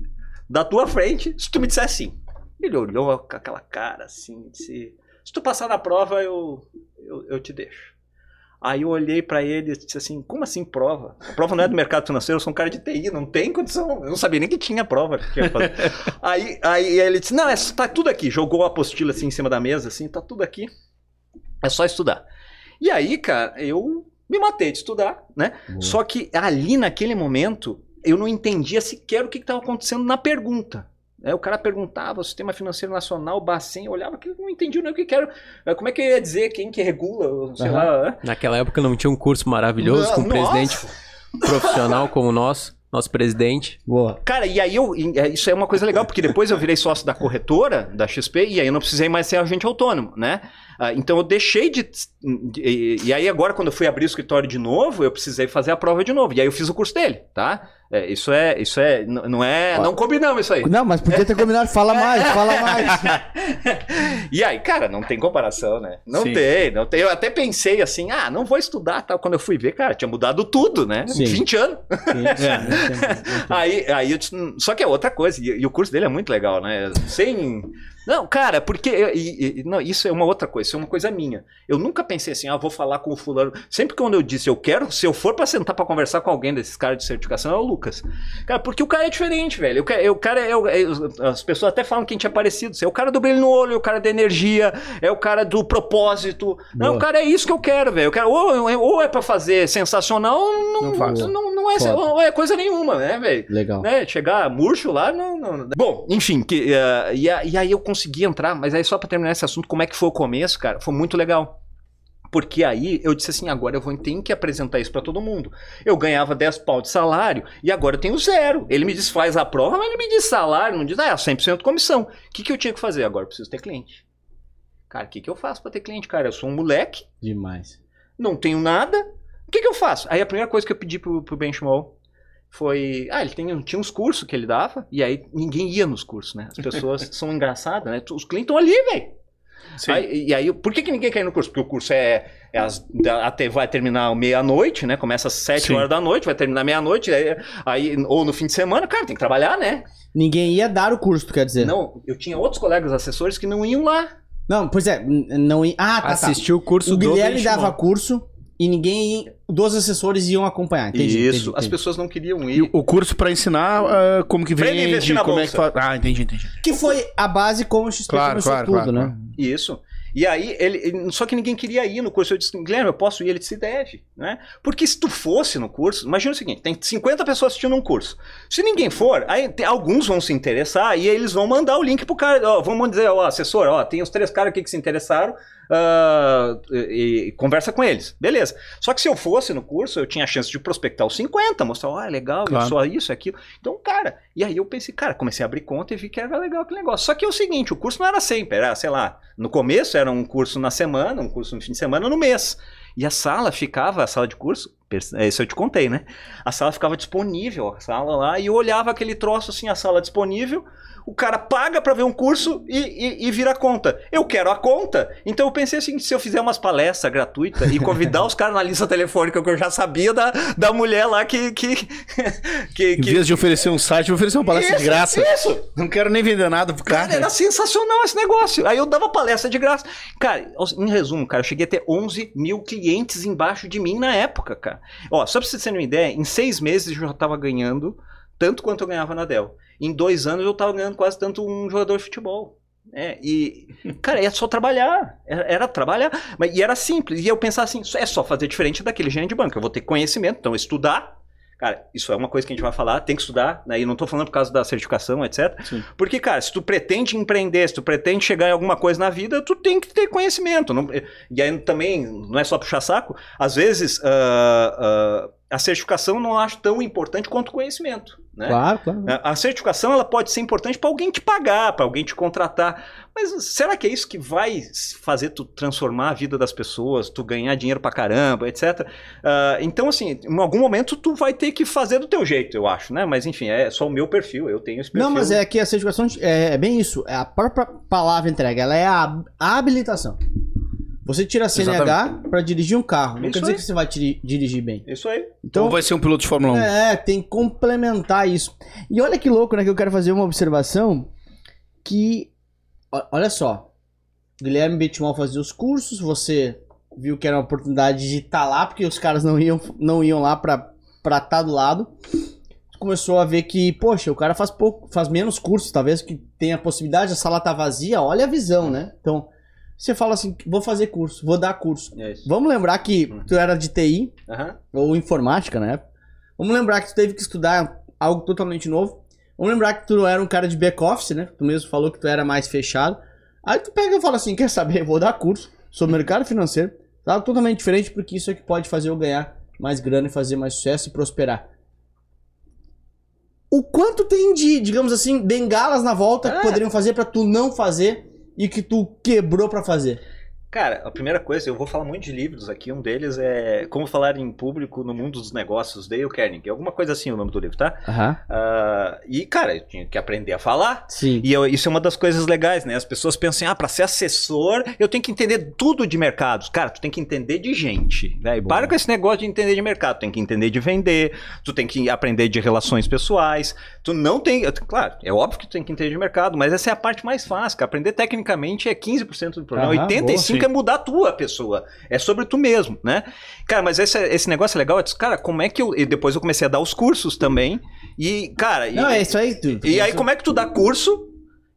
da tua frente, se tu me disser assim. Ele olhou com aquela cara assim, disse, se tu passar na prova, eu, eu, eu te deixo. Aí eu olhei pra ele e disse assim, como assim prova? A prova não é do mercado financeiro, eu sou um cara de TI, não tem condição. Eu não sabia nem que tinha prova. que aí, aí ele disse, não, é, tá tudo aqui. Jogou a apostila assim em cima da mesa, assim, tá tudo aqui. É só estudar. E aí, cara, eu me matei de estudar, né? Só que ali naquele momento, eu não entendia sequer o que estava acontecendo na pergunta. É, o cara perguntava o sistema financeiro nacional, o Bacen, eu olhava que não entendia nem o que, era. É, Como é que eu ia dizer quem que regula, sei Aham. lá. é? Naquela época não tinha um curso maravilhoso com um Nossa! presidente profissional como o nosso, nosso presidente. Boa. Cara, e aí eu. Isso é uma coisa legal, porque depois eu virei sócio da corretora, da XP, e aí eu não precisei mais ser agente autônomo, né? Ah, então eu deixei de. E, e aí agora, quando eu fui abrir o escritório de novo, eu precisei fazer a prova de novo. E aí eu fiz o curso dele, tá? É, isso é. Isso é. Não é. Não combinamos isso aí. Não, mas podia ter combinado. Fala mais, fala mais. E aí, cara, não tem comparação, né? Não Sim. tem, não tem. Eu até pensei assim, ah, não vou estudar tal. Quando eu fui ver, cara, tinha mudado tudo, né? Sim. 20 anos. Sim. Aí, aí eu disse, "Hum, só que é outra coisa, e, e o curso dele é muito legal, né? Sem. Não, cara, porque. e- e- não, isso é uma outra coisa, isso é uma coisa minha. Eu nunca pensei assim, ah, vou falar com o fulano. Sempre que quando eu disse, eu quero, se eu for pra sentar pra conversar com alguém desses caras de certificação, é o Lucas. Cara, porque o cara é diferente, velho. O ca- o cara é. o- é- as pessoas até falam que a gente é parecido. É o cara do brilho no olho, é o cara da energia, é o cara do propósito. Não, Boa. o cara é isso que eu quero, velho. Eu quero, ou, ou é pra fazer sensacional, ou não, Não faz. não, não é, é coisa nenhuma, né, velho? Legal. né, chegar murcho lá, não, não- não- Bom, enfim, que, eh, e, e aí eu consegui entrar, mas aí só pra terminar esse assunto, como é que foi o começo, cara? Foi muito legal. Porque aí eu disse assim, agora eu vou ter que apresentar isso pra todo mundo. Eu ganhava 10 pau de salário e agora eu tenho zero. Ele me diz, faz a prova, mas ele me diz salário, não diz, ah, é 100% comissão. O que, que eu tinha que fazer? Agora eu preciso ter cliente. Cara, o que, que eu faço pra ter cliente, cara? Eu sou um moleque, Demais. não tenho nada. O que, que eu faço? Aí a primeira coisa que eu pedi pro, pro Benchmall foi. Ah, ele tem, tinha uns cursos que ele dava, e aí ninguém ia nos cursos, né? As pessoas são engraçadas, né? Os clientes estão ali, velho. Aí- E aí, por que, que ninguém quer ir no curso? Porque o curso é, é da- até vai terminar meia-noite, né? Começa às 7 Sim. horas da noite, vai terminar meia-noite, aí, aí- ou no fim de semana, cara, tem que trabalhar, né? Ninguém ia dar o curso, tu quer dizer? Não, eu tinha outros colegas assessores que não iam lá. Não, pois é, não ia. Ah, tá, tá. Assistiu o curso O do Guilherme Benchmark. dava curso e ninguém. Dos assessores iam acompanhar. Entendi. Isso, entendi, as entendi. pessoas não queriam E ir. o curso pra ensinar ah, como que vende, investir na como é que bolsa. faz. Ah, entendi, entendi. Que foi a base como o XP Claro, começou claro, tudo, claro, né? claro. Isso. E aí, ele, ele- só que ninguém queria ir no curso. Eu disse, Guilherme, eu posso ir? Ele disse, deve, né? Porque se tu fosse no curso, imagina o seguinte, tem 50 pessoas assistindo um curso. Se ninguém for, aí tem- alguns vão se interessar e aí eles vão mandar o link pro cara. Ó, vamos dizer, ó, assessor, ó, tem os três caras aqui que se interessaram, ah, e, e conversa com eles. Beleza. Só que se eu fosse no curso, eu tinha a chance de prospectar os 50, mostrar, ó, legal, Claro. eu sou isso, aquilo. Então, cara, e aí eu pensei, cara, comecei a abrir conta e vi que era legal aquele negócio. Só que é o seguinte, o curso não era sempre, era, sei lá, no começo era um curso na semana, um curso no fim de semana, no mês. E a sala ficava, a sala de curso, isso eu te contei, né? A sala ficava disponível, a sala lá, e eu olhava aquele troço assim, a sala disponível, o cara paga pra ver um curso e, e, e vira a conta. Eu quero a conta. Então eu pensei assim, se eu fizer umas palestras gratuitas e convidar os caras na lista telefônica que eu já sabia da, da mulher lá que... que, que, Em que- vez de oferecer um site, eu oferecer uma palestra Isso, de graça. Isso! Não quero nem vender nada pro Cara, cara. era sensacional esse negócio. Aí eu dava palestra de graça. Cara, em resumo, cara, eu cheguei a ter 11 mil clientes embaixo de mim na época, cara. Ó, só pra vocês terem uma ideia, em seis meses eu já tava ganhando tanto quanto eu ganhava na Dell. Em dois anos eu tava ganhando quase tanto um jogador de futebol. É, e, cara, é só trabalhar. Era, era trabalhar. Mas, e era simples. E eu pensava assim, é só fazer diferente daquele gerente de banco. Eu vou ter conhecimento, então estudar. Cara, isso é uma coisa que a gente vai falar, tem que estudar, né? E não tô falando por causa da certificação, etc. Sim. Porque, cara, se tu pretende empreender, se tu pretende chegar em alguma coisa na vida, tu tem que ter conhecimento. Não- e aí também, não é só puxar saco, às vezes ah, ah, a certificação não acho tão importante quanto o conhecimento. Né? Claro, claro. A certificação ela pode ser importante para alguém te pagar, para alguém te contratar. Mas será que é isso que vai fazer tu transformar a vida das pessoas, tu ganhar dinheiro pra caramba, etc? Ah, então, assim, em algum momento tu vai ter que fazer do teu jeito, eu acho, né? Mas enfim, é só o meu perfil, eu tenho esse perfil. Não, mas é que a certificação é, é bem isso. É a própria palavra entrega, ela é a habilitação. Você tira a CNH pra dirigir um carro. Não Isso quer dizer aí. que você vai dirigir bem. Isso aí. Então Então, vai ser um piloto de Fórmula 1. é, tem que complementar isso. E olha que louco, né? Que eu quero fazer uma observação que. Olha só. Guilherme Bitmal fazia os cursos, você viu que era uma oportunidade de estar lá, porque os caras não iam, não iam lá pra estar do lado. Começou a ver que, poxa, o cara faz pouco, faz menos cursos, talvez que tenha a possibilidade, a sala tá vazia, olha a visão, né? Então, você fala assim, vou fazer curso, vou dar curso. É. Vamos lembrar que tu era de TI, Aham. ou informática na época. Vamos lembrar que tu teve que estudar algo totalmente novo. Vamos lembrar que tu não era um cara de back-office, né? Tu mesmo falou que tu era mais fechado. Aí tu pega e fala assim, quer saber, vou dar curso sobre mercado financeiro. Algo totalmente diferente, porque isso é que pode fazer eu ganhar mais grana e fazer mais sucesso e prosperar. O quanto tem de, digamos assim, bengalas na volta que É. poderiam fazer pra tu não fazer e que tu quebrou pra fazer? Cara, a primeira coisa, eu vou falar muito de livros aqui. Um deles é Como Falar em Público no Mundo dos Negócios, Dale Carnegie. Alguma coisa assim o nome do livro, tá? Aham. Ah, e, cara, eu tinha que aprender a falar. Sim. E eu- isso é uma das coisas legais, né? As pessoas pensam, ah, pra ser assessor, eu tenho que entender tudo de mercados. Cara, tu tem que entender de gente. Né? E Boa. Para com esse negócio de entender de mercado. Tu tem que entender de vender, tu tem que aprender de relações pessoais. Tu não tem. Claro, é óbvio que tu tem que entender de mercado, mas essa é a parte mais fácil. cara. Aprender tecnicamente é 15% do problema. Aham, 85% é mudar tu, a pessoa. É sobre tu mesmo, né? Cara, mas esse, esse negócio é legal. Eu disse, cara, como é que eu. E depois eu comecei a dar os cursos também. E, cara. Não, e, é isso aí. Tu, e aí, como é que tu dá curso?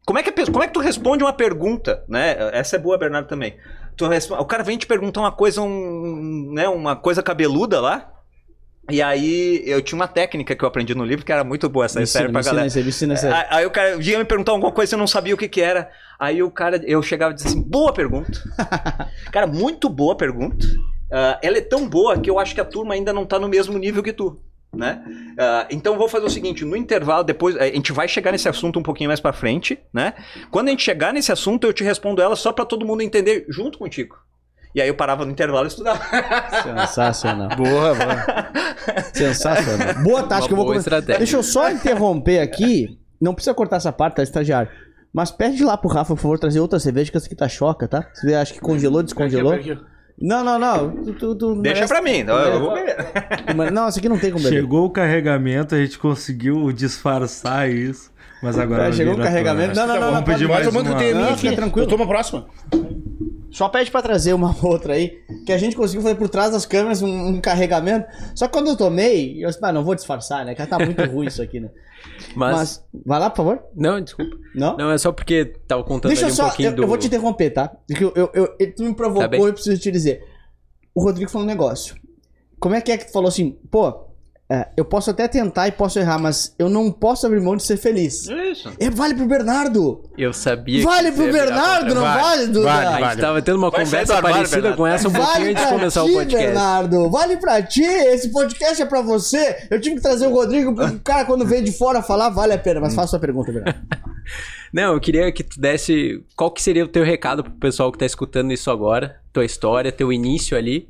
Como é que, a como é que tu responde uma pergunta, né? Essa é boa, Bernardo, também. Tu responde- o cara vem te perguntar uma coisa, um, né, uma coisa cabeluda lá. E aí, eu tinha uma técnica que eu aprendi no livro que era muito boa, essa serve pra galera. Me ensina essa aí. Aí, aí o cara vinha me perguntar alguma coisa e eu não sabia o que que era. Aí o cara, eu chegava e dizia assim, boa pergunta. cara, muito boa pergunta. Ah, ela é tão boa que eu acho que a turma ainda não tá no mesmo nível que tu. Né? Ah, então eu vou fazer o seguinte, no intervalo, depois a gente vai chegar nesse assunto um pouquinho mais pra frente, né? Quando a gente chegar nesse assunto, eu te respondo ela só pra todo mundo entender junto contigo. E aí eu parava no intervalo e estudava. Sensacional. Boa, boa. Sensacional. Boa tática, eu vou boa começar. estratégia. Deixa eu só interromper aqui. Não precisa cortar essa parte, tá, estagiário? Mas pede lá pro Rafa, por favor, trazer outra cerveja, que essa aqui tá choca, tá? Você acha que congelou, descongelou? Não, não, não. Tu, tu, tu Deixa merece- pra mim, eu, eu vou beber. Mas- Não, essa aqui não tem como beber. Chegou o carregamento, a gente conseguiu disfarçar isso. Mas agora. É, chegou o carregamento. Não, não, não, Vamos não, pedir pode- mais Mas eu mando uma. Não, fica tranquilo. Eu tomo a próxima. Só pede pra trazer uma outra aí, que a gente conseguiu fazer por trás das câmeras um, um carregamento. Só que quando eu tomei, eu disse, ah, não vou disfarçar, né? Que tá muito ruim isso aqui, né? Mas, Mas, vai lá, por favor. Não, desculpa. Não? Não, é só porque tava contando Deixa eu ali um só, pouquinho eu, do... eu vou te interromper, tá? Porque eu, eu, eu- tu me Tá provocou e eu preciso te dizer. O Rodrigo falou um negócio. Como é que é que tu falou assim, pô, é, eu posso até tentar e posso errar, mas eu não posso abrir mão de ser feliz. Isso. É, vale pro Bernardo! Eu sabia Vale que pro Bernardo, não Vale, vale, Duda? vale, A gente tava tendo uma Vai conversa armário, parecida Bernardo. com essa um pouquinho Vale antes de pra começar ti, o podcast. Bernardo! Vale pra ti! Esse podcast é pra você! Eu tive que trazer o Rodrigo, porque o cara, quando vem de fora falar, vale a pena. Mas faça sua pergunta, Bernardo. Não, eu queria que tu desse. Qual que seria o teu recado pro pessoal que tá escutando isso agora? Tua história, teu início ali.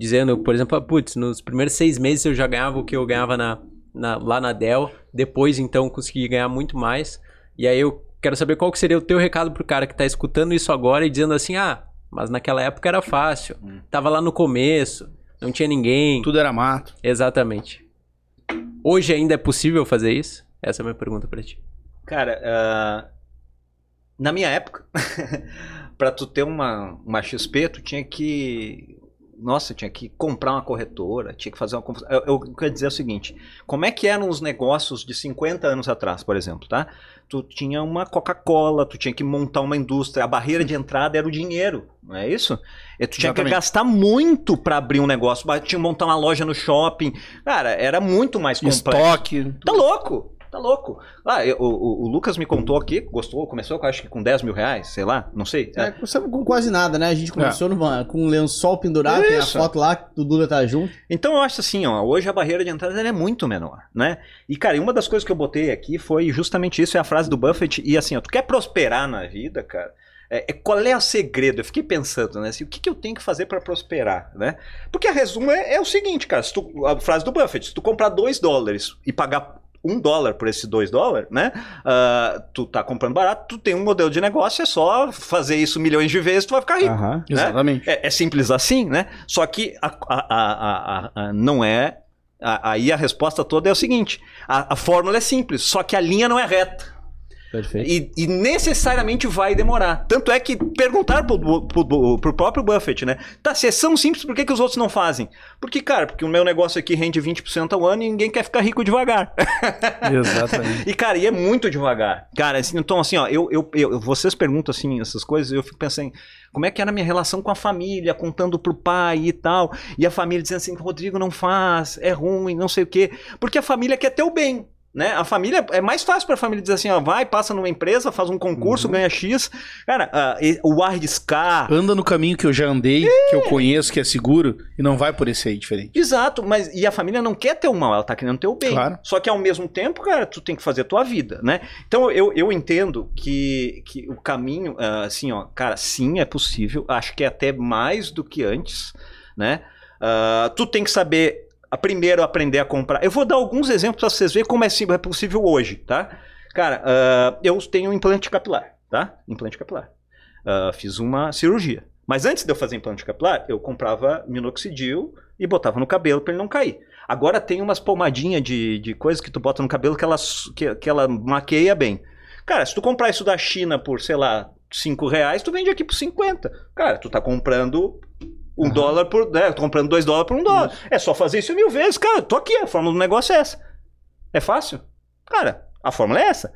Dizendo, por exemplo, ah, putz, nos primeiros seis meses eu já ganhava o que eu ganhava na, na- lá na Dell. Depois, então, consegui ganhar muito mais. E aí eu quero saber qual que seria o teu recado pro cara que tá escutando isso agora e dizendo assim, ah, mas naquela época era fácil. Tava lá no começo, não tinha ninguém. Tudo era mato. Exatamente. Hoje ainda é possível fazer isso? Essa é a minha pergunta pra ti. Cara, ah, na minha época, pra tu ter uma, uma XP, tu tinha que. Nossa, tinha que comprar uma corretora, tinha que fazer uma. Eu, eu quero dizer o seguinte: como é que eram os negócios de 50 anos atrás, por exemplo, tá? Tu tinha uma Coca-Cola, tu tinha que montar uma indústria, a barreira de entrada era o dinheiro, não é isso? E tu tinha Exatamente. que gastar muito pra abrir um negócio, tinha que montar uma loja no shopping. Cara, era muito mais complexo. Estoque. Tá louco, tá louco. Ah, eu- o, o- Lucas me contou aqui, gostou, começou com, acho que com 10 mil reais, sei lá, não sei. É, começamos com quase nada, né? A gente começou numa- com um lençol pendurado, tem a Isso. foto lá que o Duda tá junto. Então eu acho assim, ó, hoje a barreira de entrada é muito menor, né? E cara, e uma das coisas que eu botei aqui foi justamente isso, é a frase do Buffett, e assim, ó, tu quer prosperar na vida, cara, é, é- qual é o segredo? Eu fiquei pensando, né, assim, o que, que eu tenho que fazer para prosperar, né? Porque a resumo é, é o seguinte, cara, tu- a frase do Buffett, se tu comprar 2 dólares e pagar um dólar por esses dois dólares, né? ah, tu tá comprando barato, tu tem um modelo de negócio, é só fazer isso milhões de vezes, tu vai ficar rico. Né? Exatamente. É, é simples assim, né? Só que a- a- a- não é. a- aí a resposta toda é o seguinte: a, a fórmula é simples, só que a linha não é reta. Perfeito. E, e necessariamente vai demorar. Tanto é que perguntaram pro, pro- pro próprio Buffett, né? Tá, se é tão simples, por que, que os outros não fazem? Porque, cara, porque o meu negócio aqui rende 20% ao ano e ninguém quer ficar rico devagar. Exatamente. E, cara, e é muito devagar. Cara, assim, então, assim, ó, eu, eu, eu- vocês perguntam, assim, essas coisas, eu fico pensando, como é que era a minha relação com a família, contando pro pai e tal, e a família dizendo assim, Rodrigo, não faz, é ruim, não sei o quê. Porque a família quer teu bem. Né? A família é mais fácil para a família dizer assim, ó, vai, passa numa empresa, faz um concurso, Uhum. ganha X. Cara, e- o arriscar, Anda no caminho que eu já andei, que eu conheço, que é seguro, e não vai por esse aí diferente. Exato, mas e a família não quer ter o mal, ela tá querendo ter o bem. Claro. Só que ao mesmo tempo, cara, tu tem que fazer a tua vida, né? Então eu, eu entendo que, que o caminho, ah, assim, ó, cara, sim, é possível. Acho que é até mais do que antes, né? Ah, tu tem que saber, a primeiro, aprender a comprar. Eu vou dar alguns exemplos pra vocês verem como é, é possível hoje, tá? Cara, ah, eu tenho um implante capilar, tá? Implante capilar. Ah, fiz uma cirurgia. Mas antes de eu fazer implante capilar, eu comprava minoxidil e botava no cabelo pra ele não cair. Agora tem umas pomadinhas de, de coisas que tu bota no cabelo que ela, que, que ela maqueia bem. Cara, se tu comprar isso da China por, sei lá, 5 reais, tu vende aqui por 50. Cara, tu tá comprando um dólar por. Né, tô comprando 2 dólares por um dólar. É só fazer isso mil vezes, cara. Tô aqui, a fórmula do negócio é essa. É fácil? Cara, a fórmula é essa.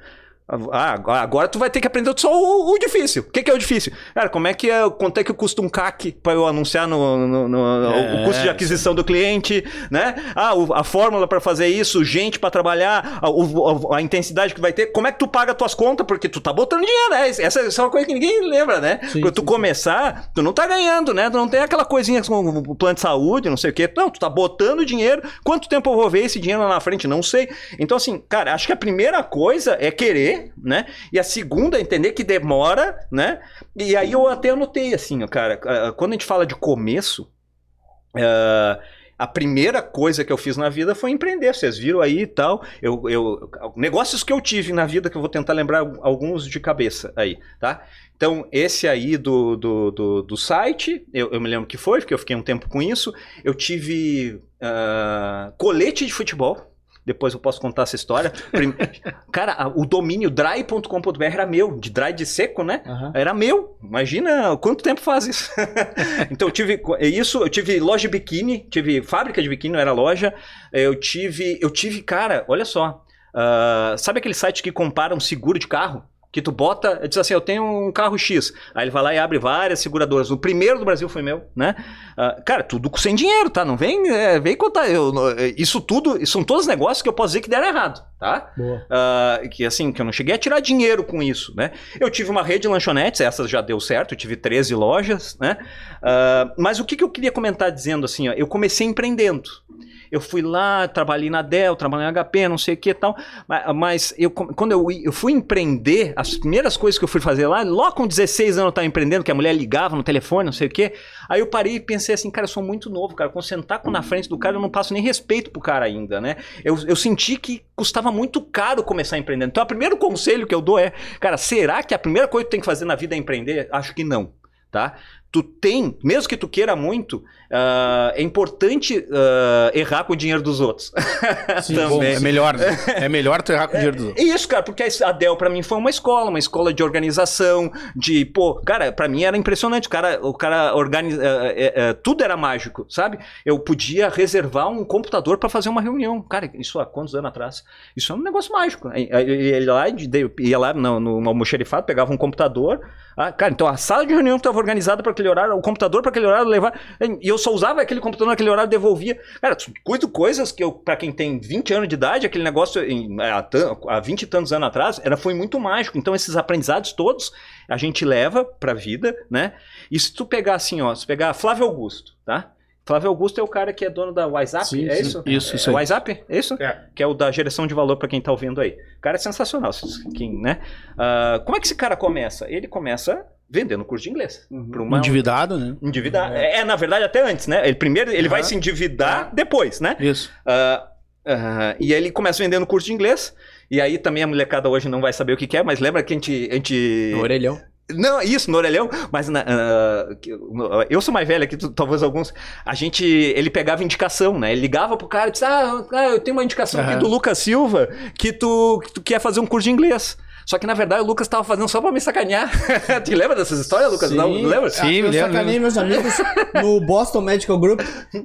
Ah, agora- tu vai ter que aprender só o, o difícil. O que, que é o difícil? Cara, como é que é, quanto é que custa um CAC para eu anunciar no, no- no- É, o custo de aquisição do cliente, né? Ah, o- a fórmula para fazer isso, gente para trabalhar, a, o- a intensidade que vai ter. Como é que tu paga tuas contas? Porque tu tá botando dinheiro, né? Essa, essa é uma coisa que ninguém lembra, né? Sim, Quando tu sim, começar, tu não tá ganhando, né? Tu não tem aquela coisinha como o plano de saúde, não sei o quê. Não, tu tá botando dinheiro. Quanto tempo eu vou ver esse dinheiro lá na frente? Não sei. Então, assim, cara, acho que a primeira coisa é querer, né? E a segunda entender que demora, né? E aí eu até anotei, assim, cara, ah, quando a gente fala de começo, ah, a primeira coisa que eu fiz na vida foi empreender. Vocês viram aí e tal. Eu, eu, negócios que eu tive na vida, que eu vou tentar lembrar alguns de cabeça aí, tá? Então, esse aí do, do, do, do site, eu, eu me lembro que foi, porque eu fiquei um tempo com isso. Eu tive ah, colete de futebol. Depois eu posso contar essa história. Cara, o domínio dry.com.br era meu, de dry de seco, né? Aham. Era meu. Imagina quanto tempo faz isso. então eu tive co- isso, eu tive loja de biquíni, tive fábrica de biquíni, não era loja. Eu tive, eu tive, cara, olha só. ah, sabe aquele site que compara um seguro de carro? Que tu bota, diz assim, eu tenho um carro X. Aí ele vai lá e abre várias seguradoras. O primeiro do Brasil foi meu, né? Ah, cara, tudo sem dinheiro, tá? Não vem, é, vem contar. Eu, é, isso tudo, isso são todos negócios que eu posso dizer que deram errado, tá? Ah, que assim, que eu não cheguei a tirar dinheiro com isso, né? Eu tive uma rede de lanchonetes, essa já deu certo, eu tive 13 lojas, né? Ah, mas o que, que eu queria comentar dizendo assim, ó, eu comecei empreendendo. Eu fui lá, trabalhei na Dell, trabalhei na HP, não sei o que e tal. ma- Mas eu, quando eu, eu fui empreender, as primeiras coisas que eu fui fazer lá, logo com 16 anos eu estava empreendendo, que a mulher ligava no telefone, não sei o que. Aí eu parei e pensei assim, cara, eu sou muito novo, cara. Quando sentar com- na frente do cara, eu não passo nem respeito pro cara ainda, né? Eu, eu senti que custava muito caro começar a empreender. Então, o primeiro conselho que eu dou é, cara, será que a primeira coisa que tu tem que fazer na vida é empreender? Acho que não, tá? Tu tem, mesmo que tu queira muito, ah, é importante ah, errar com o dinheiro dos outros. Sim, Bom, é melhor, né? É melhor tu errar com o dinheiro dos É outros. isso, cara, porque a Dell pra mim foi uma escola, uma escola de organização, de, pô, cara, pra mim era impressionante, o cara, o cara organiza, é, é, é, tudo era mágico, sabe? Eu podia reservar um computador pra fazer uma reunião, cara, isso há quantos anos atrás? Isso é um negócio mágico. Ia lá, ia lá no, no almoxerifado, pegava um computador, ah, cara, então a sala de reunião estava organizada para aquele horário, o computador para aquele horário levar, e eu só usava aquele computador naquele horário devolvia. Cara, cuido coisas que eu, para quem tem 20 anos de idade, aquele negócio em- há, tan- há 20 e tantos anos atrás, era, foi muito mágico. Então esses aprendizados todos a gente leva pra vida, né? E se tu pegar assim, ó, se pegar Flávio Augusto, tá? Flávio Augusto é o cara que é dono da WhatsApp, Sim, é sim. isso? Isso, isso É. WhatsApp? É isso? É. Que é o da geração de valor para quem tá ouvindo aí. O cara é sensacional, quem, né? Ah, como é que esse cara começa? Ele começa vendendo curso de inglês. Pra uma, Endividado, né? endividar. É. na verdade, até antes, né? Ele primeiro ele vai Aham. se endividar depois, né? Isso. Ah, e aí ele começa vendendo curso de inglês. E aí também a molecada hoje não vai saber o que, que é, mas lembra que a gente. A gente... No orelhão. Não, isso, no orelhão, mas na- no- eu sou mais velho aqui, talvez alguns. A gente, ele pegava indicação, né? Ele ligava pro cara e disse: Ah, eu tenho uma indicação aqui Aham. do Lucas Silva que tu, que tu quer fazer um curso de inglês. Só que na verdade o Lucas tava fazendo só pra me sacanear. Te lembra dessas histórias, Lucas? Não, não lembra? Sim, eu me lembro, sacanei meus amigos no Boston Medical Group,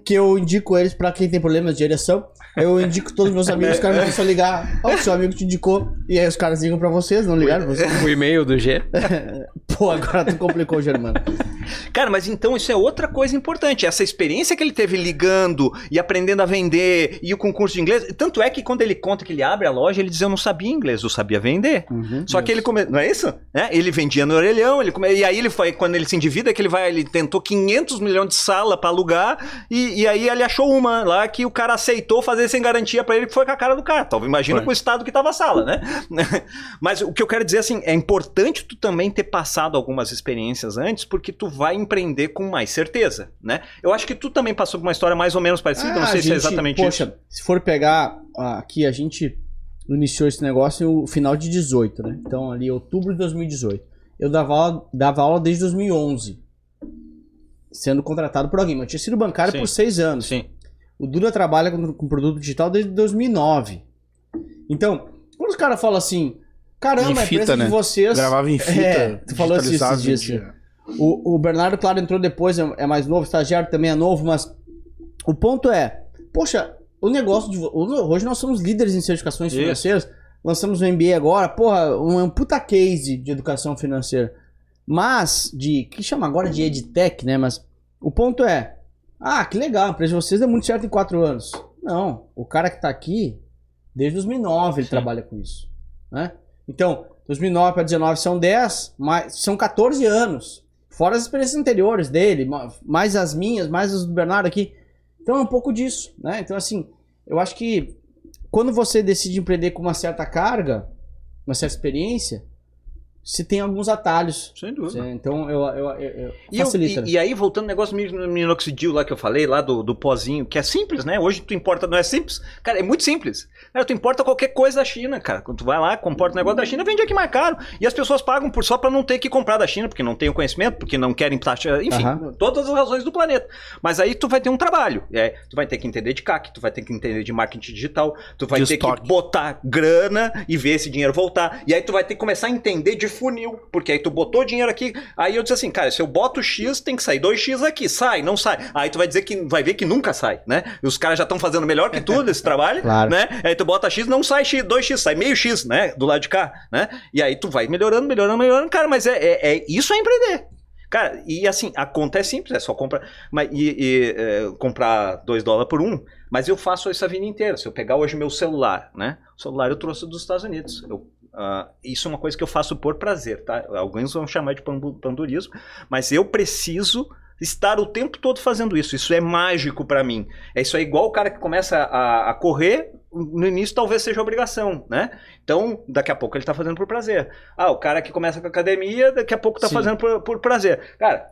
que eu indico eles pra quem tem problemas de ereção. Eu indico todos os meus amigos, os caras me começam a ligar. Ó, o seu amigo te indicou. E aí os caras ligam pra vocês, não ligaram pra vocês? O e-mail do G. Pô, agora tu complicou, Germano. Cara, mas então isso é outra coisa importante. Essa experiência que ele teve ligando e aprendendo a vender e o concurso de inglês. Tanto é que quando ele conta que ele abre a loja, ele diz: Eu não sabia inglês, eu sabia vender. Uhum. Só que ele come... Não é isso? É, ele vendia no orelhão, ele come... e aí ele foi, quando ele se endivida, que ele vai, ele tentou 500 milhões de sala pra alugar, e, e aí ele achou uma lá que o cara aceitou fazer sem garantia pra ele, que foi com a cara do cara. Talvez imagina com o estado que tava a sala, né? Mas o que eu quero dizer assim, é importante tu também ter passado algumas experiências antes, porque tu vai empreender com mais certeza, né? Eu acho que tu também passou por uma história mais ou menos parecida, não Ah, sei a se é gente- exatamente poxa, isso. se for pegar ah, aqui, a gente iniciou esse negócio no final de 18, né? Então, ali, outubro de 2018. Eu dava aula, dava aula desde 2011. Sendo contratado por alguém. Mas eu tinha sido bancário Sim. por seis anos. Sim. O Duda trabalha com, com produto digital desde 2009. Então, quando os caras falam assim, caramba, Em a fita, empresa né? de vocês... Gravava em fita. É, tu falou isso digitalizado, esses dias. O, o Bernardo, claro, entrou depois, é, é mais novo, o estagiário também é novo, mas o ponto é, poxa, o negócio de. Hoje nós somos líderes em certificações Isso. financeiras, lançamos o MBA agora, porra, um, um puta case de educação financeira. Mas, de. que chama agora de EdTech, né? Mas o ponto é, ah, que legal, a empresa de vocês deu muito certo em quatro anos. Não, o cara que tá aqui, desde 2009 ele Sim. trabalha com isso, né? Então, 2009 para 19 são 10, mas são 14 anos. Fora as experiências anteriores dele, ma- mais as minhas, mais as do Bernardo aqui. Então é um pouco disso, né? Então, assim, eu acho que quando você decide empreender com uma certa carga, uma certa experiência, se tem alguns atalhos. Sem dúvida. Você- Então, eu, eu, eu- eu- E, eu- facilita. e- e aí, voltando ao negócio do minoxidil lá que eu falei, lá do, do pozinho, que é simples, né? Hoje tu importa, não é simples? Cara, é muito simples. Cara, tu importa qualquer coisa da China, cara. Quando tu vai lá, comporta o negócio da China, vende aqui mais caro. E as pessoas pagam por só pra não ter que comprar da China, porque não tem o conhecimento, porque não querem taxa, enfim, Aham. todas as razões do planeta. Mas aí tu vai ter um trabalho. É, tu vai ter que entender de CAC, tu vai ter que entender de marketing digital, tu vai De ter estoque. que botar grana e ver esse dinheiro voltar. E aí tu vai ter que começar a entender de funil, porque aí tu botou dinheiro aqui, aí eu disse assim, cara, se eu boto X, tem que sair 2X aqui, sai, não sai. Aí tu vai dizer que vai ver que nunca sai, né? Os caras já estão fazendo melhor que tudo esse trabalho, Claro. né? Aí tu bota X, não sai X, 2X, sai meio X, né? Do lado de cá, né? E aí tu vai melhorando, melhorando, melhorando, cara, mas é, é, é- isso é empreender. Cara, e assim, a conta é simples, é só comprar, mas, e, e, é, comprar 2 dólares por um, mas eu faço isso a vida inteira. Se eu pegar hoje meu celular, né? O celular eu trouxe dos Estados Unidos. Eu, ah, isso é uma coisa que eu faço por prazer, tá? Alguns vão chamar de pandu- pandurismo, mas eu preciso estar o tempo todo fazendo isso. Isso é mágico pra mim. É isso aí, igual o cara que começa a, a correr, no início talvez seja obrigação, né? Então, daqui a pouco ele tá fazendo por prazer. Ah, o cara que começa com a academia, daqui a pouco tá Sim. fazendo por, por prazer. Cara,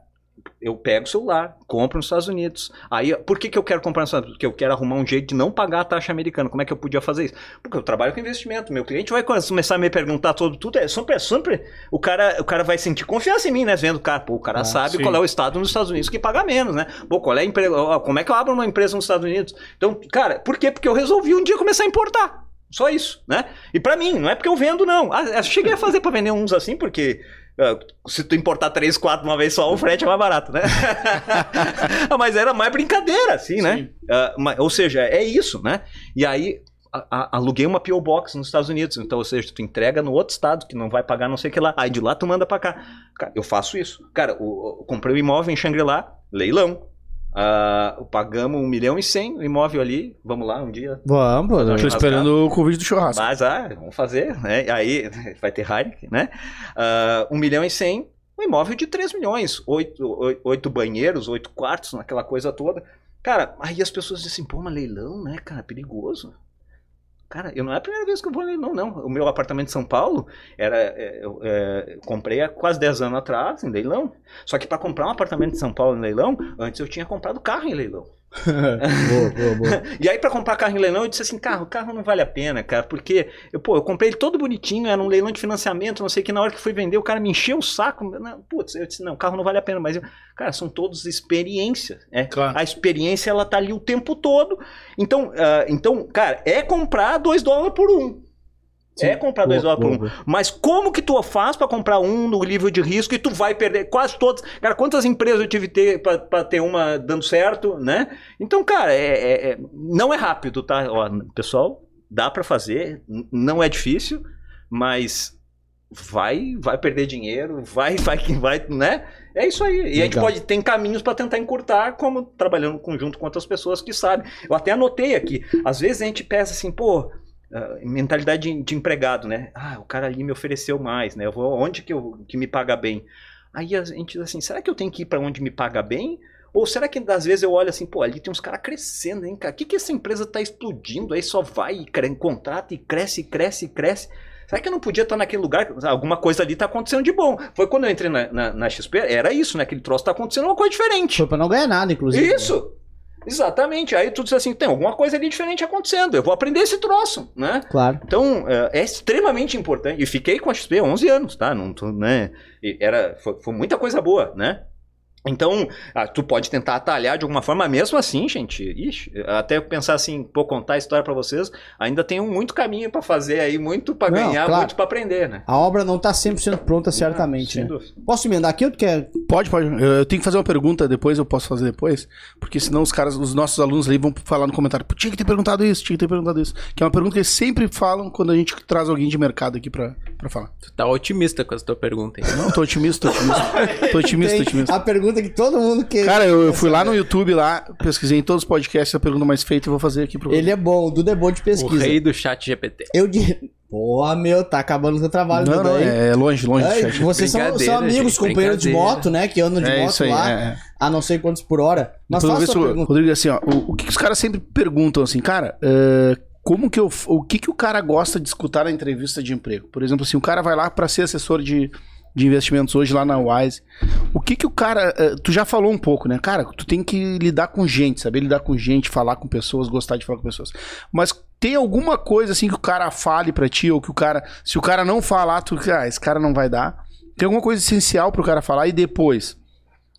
eu pego o celular, compro nos Estados Unidos. Aí, por que, que eu quero comprar nos Estados Unidos? Porque eu quero arrumar um jeito de não pagar a taxa americana. Como é que eu podia fazer isso? Porque eu trabalho com investimento. Meu cliente vai começar a me perguntar sobre tudo. É sempre, é sempre o cara, o cara vai sentir confiança em mim, né? Vendo, cara, pô, o cara Ah, sabe sim. qual é o estado nos Estados Unidos que paga menos, né? Pô, qual é a empresa? Como é que eu abro uma empresa nos Estados Unidos? Então, cara, por quê? Porque eu resolvi um dia começar a importar. Só isso, né? E pra mim, não é porque eu vendo, não. Ah, cheguei a fazer pra vender uns assim, porque se tu importar três, quatro de uma vez só, o frete é mais barato, né? Ah, mas era mais brincadeira, assim, né? Ah, mas- ou seja, é isso, né? E aí a- a- aluguei uma P.O. Box nos Estados Unidos. Então, ou seja, tu entrega no outro estado que não vai pagar não sei o que lá. Aí de lá tu manda pra cá. Cara, eu faço isso. Cara, o- o- comprei um imóvel em Shangri-La, leilão. Ah, pagamos um milhão e cem o imóvel ali. Vamos lá um dia. Vamos, Tô esperando o convite do churrasco. Mas, ah, vamos fazer, né? Aí vai ter Heineken, né? Ah, um milhão e cem, um imóvel de 3 milhões, oito, oi- oito banheiros, oito quartos, naquela coisa toda. Cara, aí as pessoas dizem assim, pô, mas leilão, né, cara, perigoso. Cara, eu não é a primeira vez que eu vou em leilão, não. O meu apartamento em São Paulo, era, é, eu é, eu comprei há quase 10 anos atrás, em leilão. Só que para comprar um apartamento em São Paulo em leilão, antes eu tinha comprado carro em leilão. boa, boa, boa. E aí, pra comprar carro em leilão, eu disse assim: carro, carro não vale a pena, cara, porque eu, pô, eu comprei ele todo bonitinho, era um leilão de financiamento, não sei o que, na hora que fui vender, o cara me encheu o saco. Não, putz, eu disse: não, carro não vale a pena, mas, eu, cara, são todos experiências. É, Claro. A experiência, ela tá ali o tempo todo. Então, ah, então cara, é comprar 2 dólares por um. É comprar 2 Boa, dólares por um. boa. Mas como que tu faz pra comprar um no nível de risco e tu vai perder quase todos? Cara, quantas empresas eu tive que ter pra ter uma dando certo, né? Então, cara, é, é- é- não é rápido, tá? Ó, pessoal, dá pra fazer, não é difícil, mas vai vai perder dinheiro, vai vai vai, né? É isso aí. E a gente Legal. pode tem caminhos para tentar encurtar, como trabalhando conjunto com outras pessoas que sabem. Eu até anotei aqui. Às vezes a gente pensa assim, pô, ah, mentalidade de, de empregado, né? Ah, o cara ali me ofereceu mais, né? Eu vou onde que eu que me paga bem. Aí a gente diz assim, será que eu tenho que ir para onde me paga bem? Ou será que às vezes eu olho assim, pô, ali tem uns caras crescendo, hein, cara? O que, que essa empresa tá explodindo? Aí só vai e cre- contrata e cresce, cresce, cresce. Será que eu não podia estar naquele lugar? Alguma coisa ali tá acontecendo de bom. Foi quando eu entrei na, na, na XP, era isso, né? Aquele troço tá acontecendo uma coisa diferente. Foi pra não ganhar nada, inclusive. Isso! Exatamente. Aí tu diz assim, tem alguma coisa ali diferente acontecendo. Eu vou aprender esse troço, né? Claro. Então, é, é extremamente importante. E fiquei com a XP 11 anos, tá? Não tô, né? E Era, foi, foi muita coisa boa, né? Então, ah, tu pode tentar atalhar de alguma forma, mesmo assim, gente. Ixi, até pensar assim, pô, contar a história pra vocês, ainda tem um muito caminho pra fazer aí, muito pra Não, ganhar, claro. muito pra aprender, né? A obra não tá 100% pronta, certamente, Sem né? Posso emendar aqui ou tu quer? Pode, pode. Eu, tenho que fazer uma pergunta depois, eu posso fazer depois. Porque senão os caras, os nossos alunos ali vão falar no comentário, "Pô, tinha que ter perguntado isso, tinha que ter perguntado isso. Que é uma pergunta que eles sempre falam quando a gente traz alguém de mercado aqui pra, pra falar. Tu tá otimista com essa tua pergunta aí. Não, tô otimista, tô otimista. Tô otimista, tô otimista. A pergunta que todo mundo quer. Cara, eu, eu fui lá no YouTube lá, pesquisei em todos os podcasts a pergunta mais feita e vou fazer aqui pro Ele é bom, o Duda é bom de O pesquisa. rei do chat GPT. Eu digo. Pô, meu, tá acabando o teu trabalho, Não, Duda. não, é longe, longe do Ai, chat. vocês são, são amigos, gente, companheiros de moto, né? Que andam de É moto isso aí, lá é, é. a não sei quantos por hora. Mas eu faça o- pergunta. Rodrigo, assim, ó, o, o que, que os caras sempre perguntam, assim, cara, eh, como que eu, o que que o cara gosta de escutar na entrevista de emprego? Por exemplo, assim, o cara vai lá para ser assessor de, de investimentos hoje lá na Wise. O que que o cara, eh, tu já falou um pouco, né? Cara, tu tem que lidar com gente, saber lidar com gente, falar com pessoas, gostar de falar com pessoas. Mas tem alguma coisa assim que o cara fale pra ti ou que o cara, se o cara não falar, tu, ah, esse cara não vai dar. Tem alguma coisa essencial pro cara falar e depois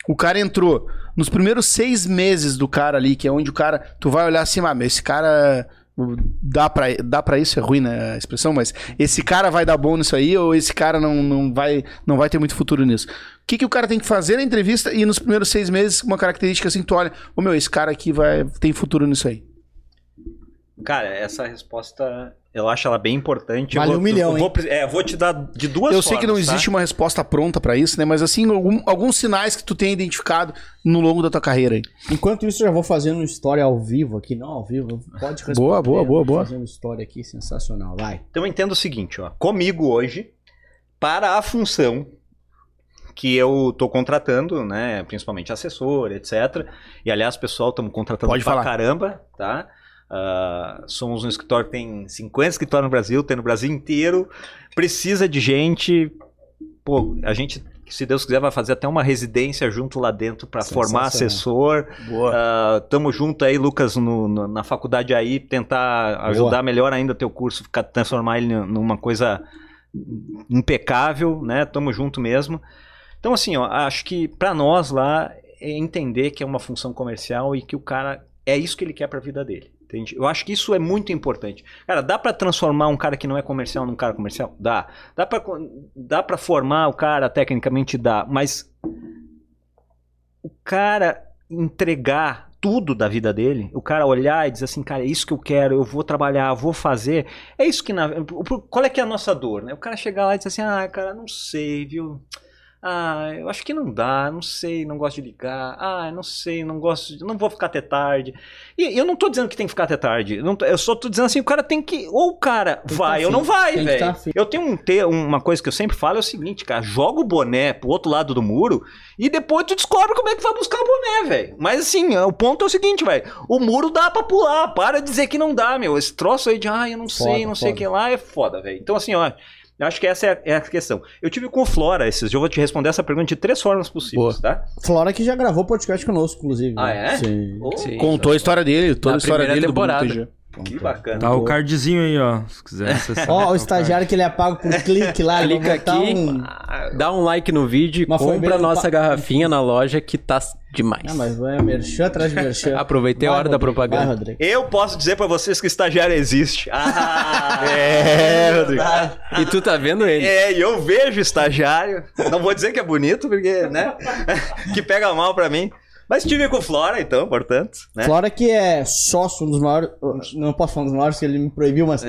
o cara entrou nos primeiros seis meses do cara ali, que é onde o cara. Tu vai olhar assim, ah, meu, esse cara. Dá pra, dá pra isso, é ruim né, a expressão, mas esse cara vai dar bom nisso aí ou esse cara não, não, vai, não vai ter muito futuro nisso? O que, que o cara tem que fazer na entrevista e nos primeiros seis meses, uma característica assim, tu olha, ô meu, esse cara aqui vai, tem futuro nisso aí. Cara, essa resposta eu acho ela bem importante. Eu Vale vou- um milhão, eu vou, é, vou te dar de duas Eu sei que não formas, tá? existe uma resposta pronta pra isso, né? Mas assim, algum- alguns sinais que tu tem identificado no longo da tua carreira aí. Enquanto isso, eu já vou fazendo história ao vivo aqui. Não ao vivo, pode responder. Boa, boa, boa, vou boa. Fazendo história aqui, sensacional. Vai. Então eu entendo o seguinte, ó. Comigo hoje, para a função que eu tô contratando, né, principalmente assessor, etc. E aliás, pessoal, estamos contratando Pode pra falar. caramba, tá? Ah, somos um escritório que tem 50 escritórios no Brasil, tem no Brasil inteiro. Precisa de gente. Pô, a gente, se Deus quiser, vai fazer até uma residência junto lá dentro para formar assessor. Boa. Ah, tamo junto aí, Lucas, no- no- na faculdade aí, tentar ajudar melhor ainda teu curso, ficar, transformar ele numa coisa impecável, né? Tamo junto mesmo. Então, assim, ó, acho que para nós lá é entender que é uma função comercial e que o cara é isso que ele quer para a vida dele. Entende? Eu acho que isso é muito importante. Cara, dá para transformar um cara que não é comercial num cara comercial? Dá. Dá para dá para formar o cara tecnicamente dá, mas o cara entregar tudo da vida dele, o cara olhar e dizer assim, cara, é isso que eu quero, eu vou trabalhar, vou fazer. É isso que na, qual é que é a nossa dor, né? O cara chegar lá e dizer assim: "Ah, cara, não sei, viu? Ah, eu acho que não dá, não sei, não gosto de ligar. Ah, não sei, não gosto, de- não vou ficar até tarde. E eu não tô dizendo que tem que ficar até tarde. Eu, não eu só tô dizendo assim, o cara tem que ou o cara vai tá ou não vai, tem velho. tá. Eu tenho um te- uma coisa que eu sempre falo é o seguinte, cara, joga o boné pro outro lado do muro e depois tu descobre como é que vai buscar o boné, velho. Mas assim, o ponto é o seguinte, velho, o muro dá pra pular, para de dizer que não dá, meu. Esse troço aí de, ah, eu não Foda, sei, não sei o foda. que lá, é foda, velho. Então assim, ó, eu acho que essa é a, é a questão. Eu tive com o Flora esses dias, eu vou te responder essa pergunta de três formas possíveis, tá? Flora que já gravou podcast conosco, inclusive. Ah, né? é? Sim. Ô, Sim. Contou a história dele, toda a história dele temporada. do Bruno Que bacana. Tá o cardzinho aí, ó. Se quiser acessar. Ó, o estagiário que ele apaga por clique lá. Clica aqui. Um... Dá um like no vídeo e compra a nossa garrafinha na loja que tá demais. Ah, mas vai merchan atrás de merchan. Aproveitei a Vai, hora da Rodrigo, propaganda. Vai, Rodrigo. Eu posso dizer pra vocês que estagiário existe. Ah, é, Rodrigo. E tu tá vendo ele? É, e eu vejo estagiário. Não vou dizer que é bonito, porque, né? que pega mal pra mim. Mas tive com o Flora, então, portanto, né? Flora que é sócio, um dos maiores. Não posso falar um dos maiores, que ele me proibiu, mas.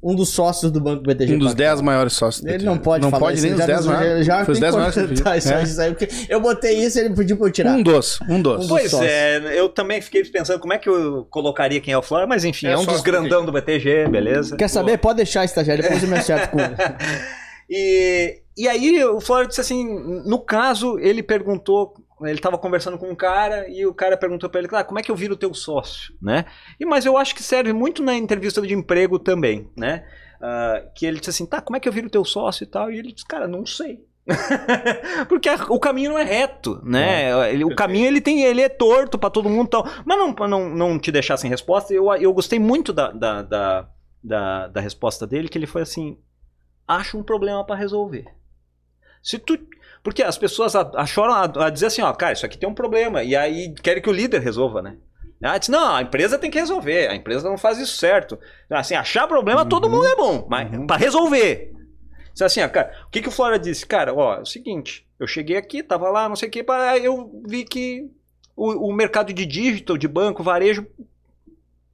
um dos sócios do Banco BTG. Um dos Pactual. 10 maiores sócios. do Ele não pode não falar pode isso, nem ele os já 10 nos- maiores. Já Foi os tem 10 maiores. isso. É. isso aí, porque eu botei isso ele pediu pra eu tirar. Um dos, um dos. Um Pois é, eu também fiquei pensando como é que eu colocaria quem é o Flora, mas enfim, É é, um dos grandão do BTG, beleza? Quer saber? Pode deixar estagiário, depois eu me acerto com ele. E, e aí o Flora disse assim, no caso, ele perguntou, ele estava conversando com um cara e o cara perguntou para ele, ah, como é que eu viro teu sócio, né? E, mas eu acho que serve muito na entrevista de emprego também, né? Ah, que ele disse assim, tá, como é que eu viro teu sócio e tal? E ele disse, cara, não sei. Porque a- o caminho não é reto, né? Ele- o caminho ele tem, ele é torto para todo mundo, tal. mas não, não, não te deixar sem resposta. Eu, eu gostei muito da, da, da, da, da resposta dele, que ele foi assim: acha um problema para resolver. Se tu, porque as pessoas a, a choram a, dizer assim, ó, cara, isso aqui tem um problema e aí querem que o líder resolva, né? Ah, diz, não, a empresa tem que resolver, a empresa não faz isso certo. Assim, achar problema todo mundo é bom, mas para resolver. Diz assim, ó, cara, o que, que o Flora disse? Cara, ó, é o seguinte, eu cheguei aqui, tava lá, não sei o que, eu vi que o, o mercado de digital, de banco, varejo,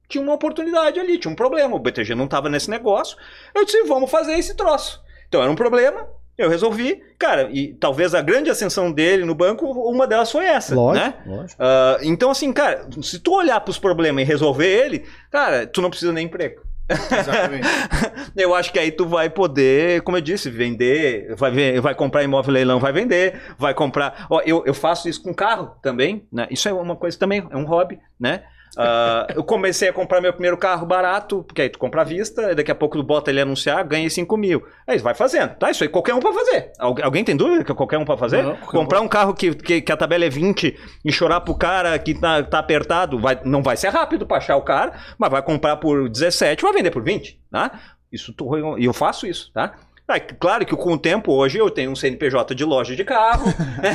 tinha uma oportunidade ali, tinha um problema. O BTG não tava nesse negócio. Eu disse, vamos fazer esse troço. Então era um problema, eu resolvi. Cara, e talvez a grande ascensão dele no banco, uma delas foi essa, Lógico, né? lógico. Ah, então, assim, cara, se tu olhar pros problemas e resolver ele, cara, tu não precisa nem emprego. Exatamente. Eu acho que aí tu vai poder, como eu disse, vender, vai, vai comprar imóvel leilão, vai vender, vai comprar. Ó, eu, eu faço isso com carro também, né? Isso é uma coisa também, é um hobby, né? Ah, eu comecei a comprar meu primeiro carro barato, porque aí tu compra à vista, daqui a pouco tu bota ele anunciar, ganha 5 mil. Aí vai fazendo, tá? Isso aí qualquer um pode fazer. Algu- alguém tem dúvida que qualquer um pode fazer? Não, comprar um carro que, que, que a tabela é 20 e chorar pro cara que tá, tá apertado, vai, não vai ser rápido pra achar o cara, mas vai comprar por 17 vai vender por 20, tá? Isso tu- eu faço isso, tá? Ah, claro que com o tempo hoje eu tenho um CNPJ de loja de carro.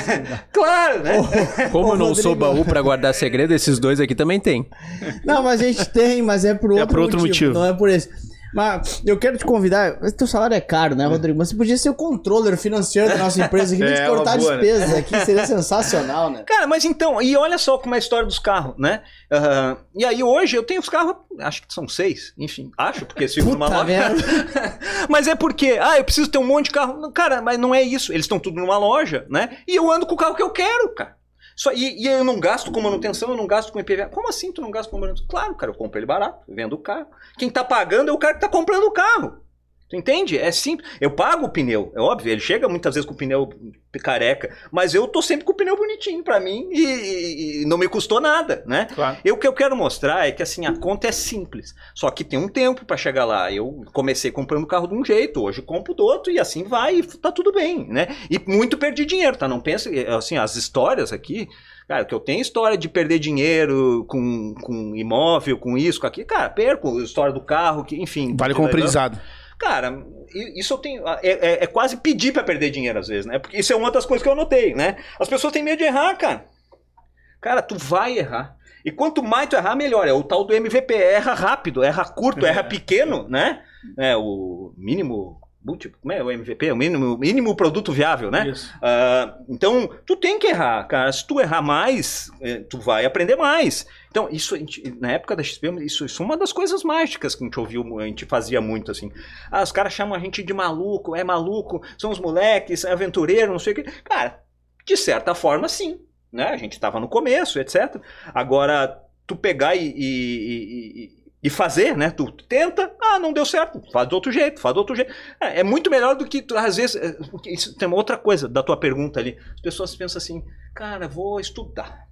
claro, né? Como Ô, eu não sou Rodrigo. baú pra guardar segredo, esses dois aqui também tem. Não, mas a gente tem, mas é por outro, por outro motivo. Não é por esse. Mas eu quero te convidar. Mas teu salário é caro, né, Rodrigo? Mas você podia ser o controller financeiro da nossa empresa aqui, É, é, cortar uma boa, né? despesas aqui. Seria sensacional, né? Cara, mas então, e olha só como é a história dos carros, né? Aham, e aí hoje eu tenho os carros, acho que são seis, enfim, acho, porque se numa Puta loja. mas é porque, ah, eu preciso ter um monte de carro. Cara, mas não é isso. Eles estão tudo numa loja, né? E eu ando com o carro que eu quero, cara. Só, e, e eu não gasto com manutenção, eu não gasto com IPVA. Como assim tu não gasta com manutenção? Claro, cara, eu compro ele barato, vendo o carro. Quem tá pagando é o cara que tá comprando o carro. Tu entende? É simples. Eu pago o pneu, é óbvio. Ele chega muitas vezes com o pneu careca, mas eu tô sempre com o pneu bonitinho pra mim e, e- e não me custou nada, né? Claro. E o que eu quero mostrar é que assim, a conta é simples. Só que tem um tempo pra chegar lá. Eu comecei comprando o carro de um jeito, hoje compro do outro e assim vai e tá tudo bem, né? E muito perdi dinheiro, tá? Não pensa, assim, as histórias aqui, cara, que eu tenho história de perder dinheiro com, com imóvel, com isso, com aquilo, cara, perco história do carro, que, enfim. Vale como aprendizado. Cara, isso eu tenho. É, é- é quase pedir pra perder dinheiro às vezes, né? Porque isso é uma das coisas que eu notei, né? As pessoas têm medo de errar, cara. Cara, tu vai errar. E quanto mais tu errar, melhor. É o tal do MVP. Erra rápido, erra curto, erra pequeno, né? É o mínimo. múltiplo, Como é o MVP? O mínimo, mínimo produto viável, né? Isso. Ah, então, tu tem que errar, cara. Se tu errar mais, eh, tu vai aprender mais. Então, isso, gente- na época da XP, isso, isso é uma das coisas mágicas que a gente ouviu, a gente fazia muito, assim. Ah, os caras chamam a gente de maluco, é maluco, são os moleques, é aventureiro, não sei o quê. Cara, de certa forma, sim. Né? A gente estava no começo, etc. Agora, tu pegar e, e- e- e fazer, né? Tu tenta, ah, não deu certo, faz do outro jeito, faz do outro jeito. É, é muito melhor do que, tu, às vezes, é, isso tem uma outra coisa da tua pergunta ali. As pessoas pensam assim, cara, vou estudar.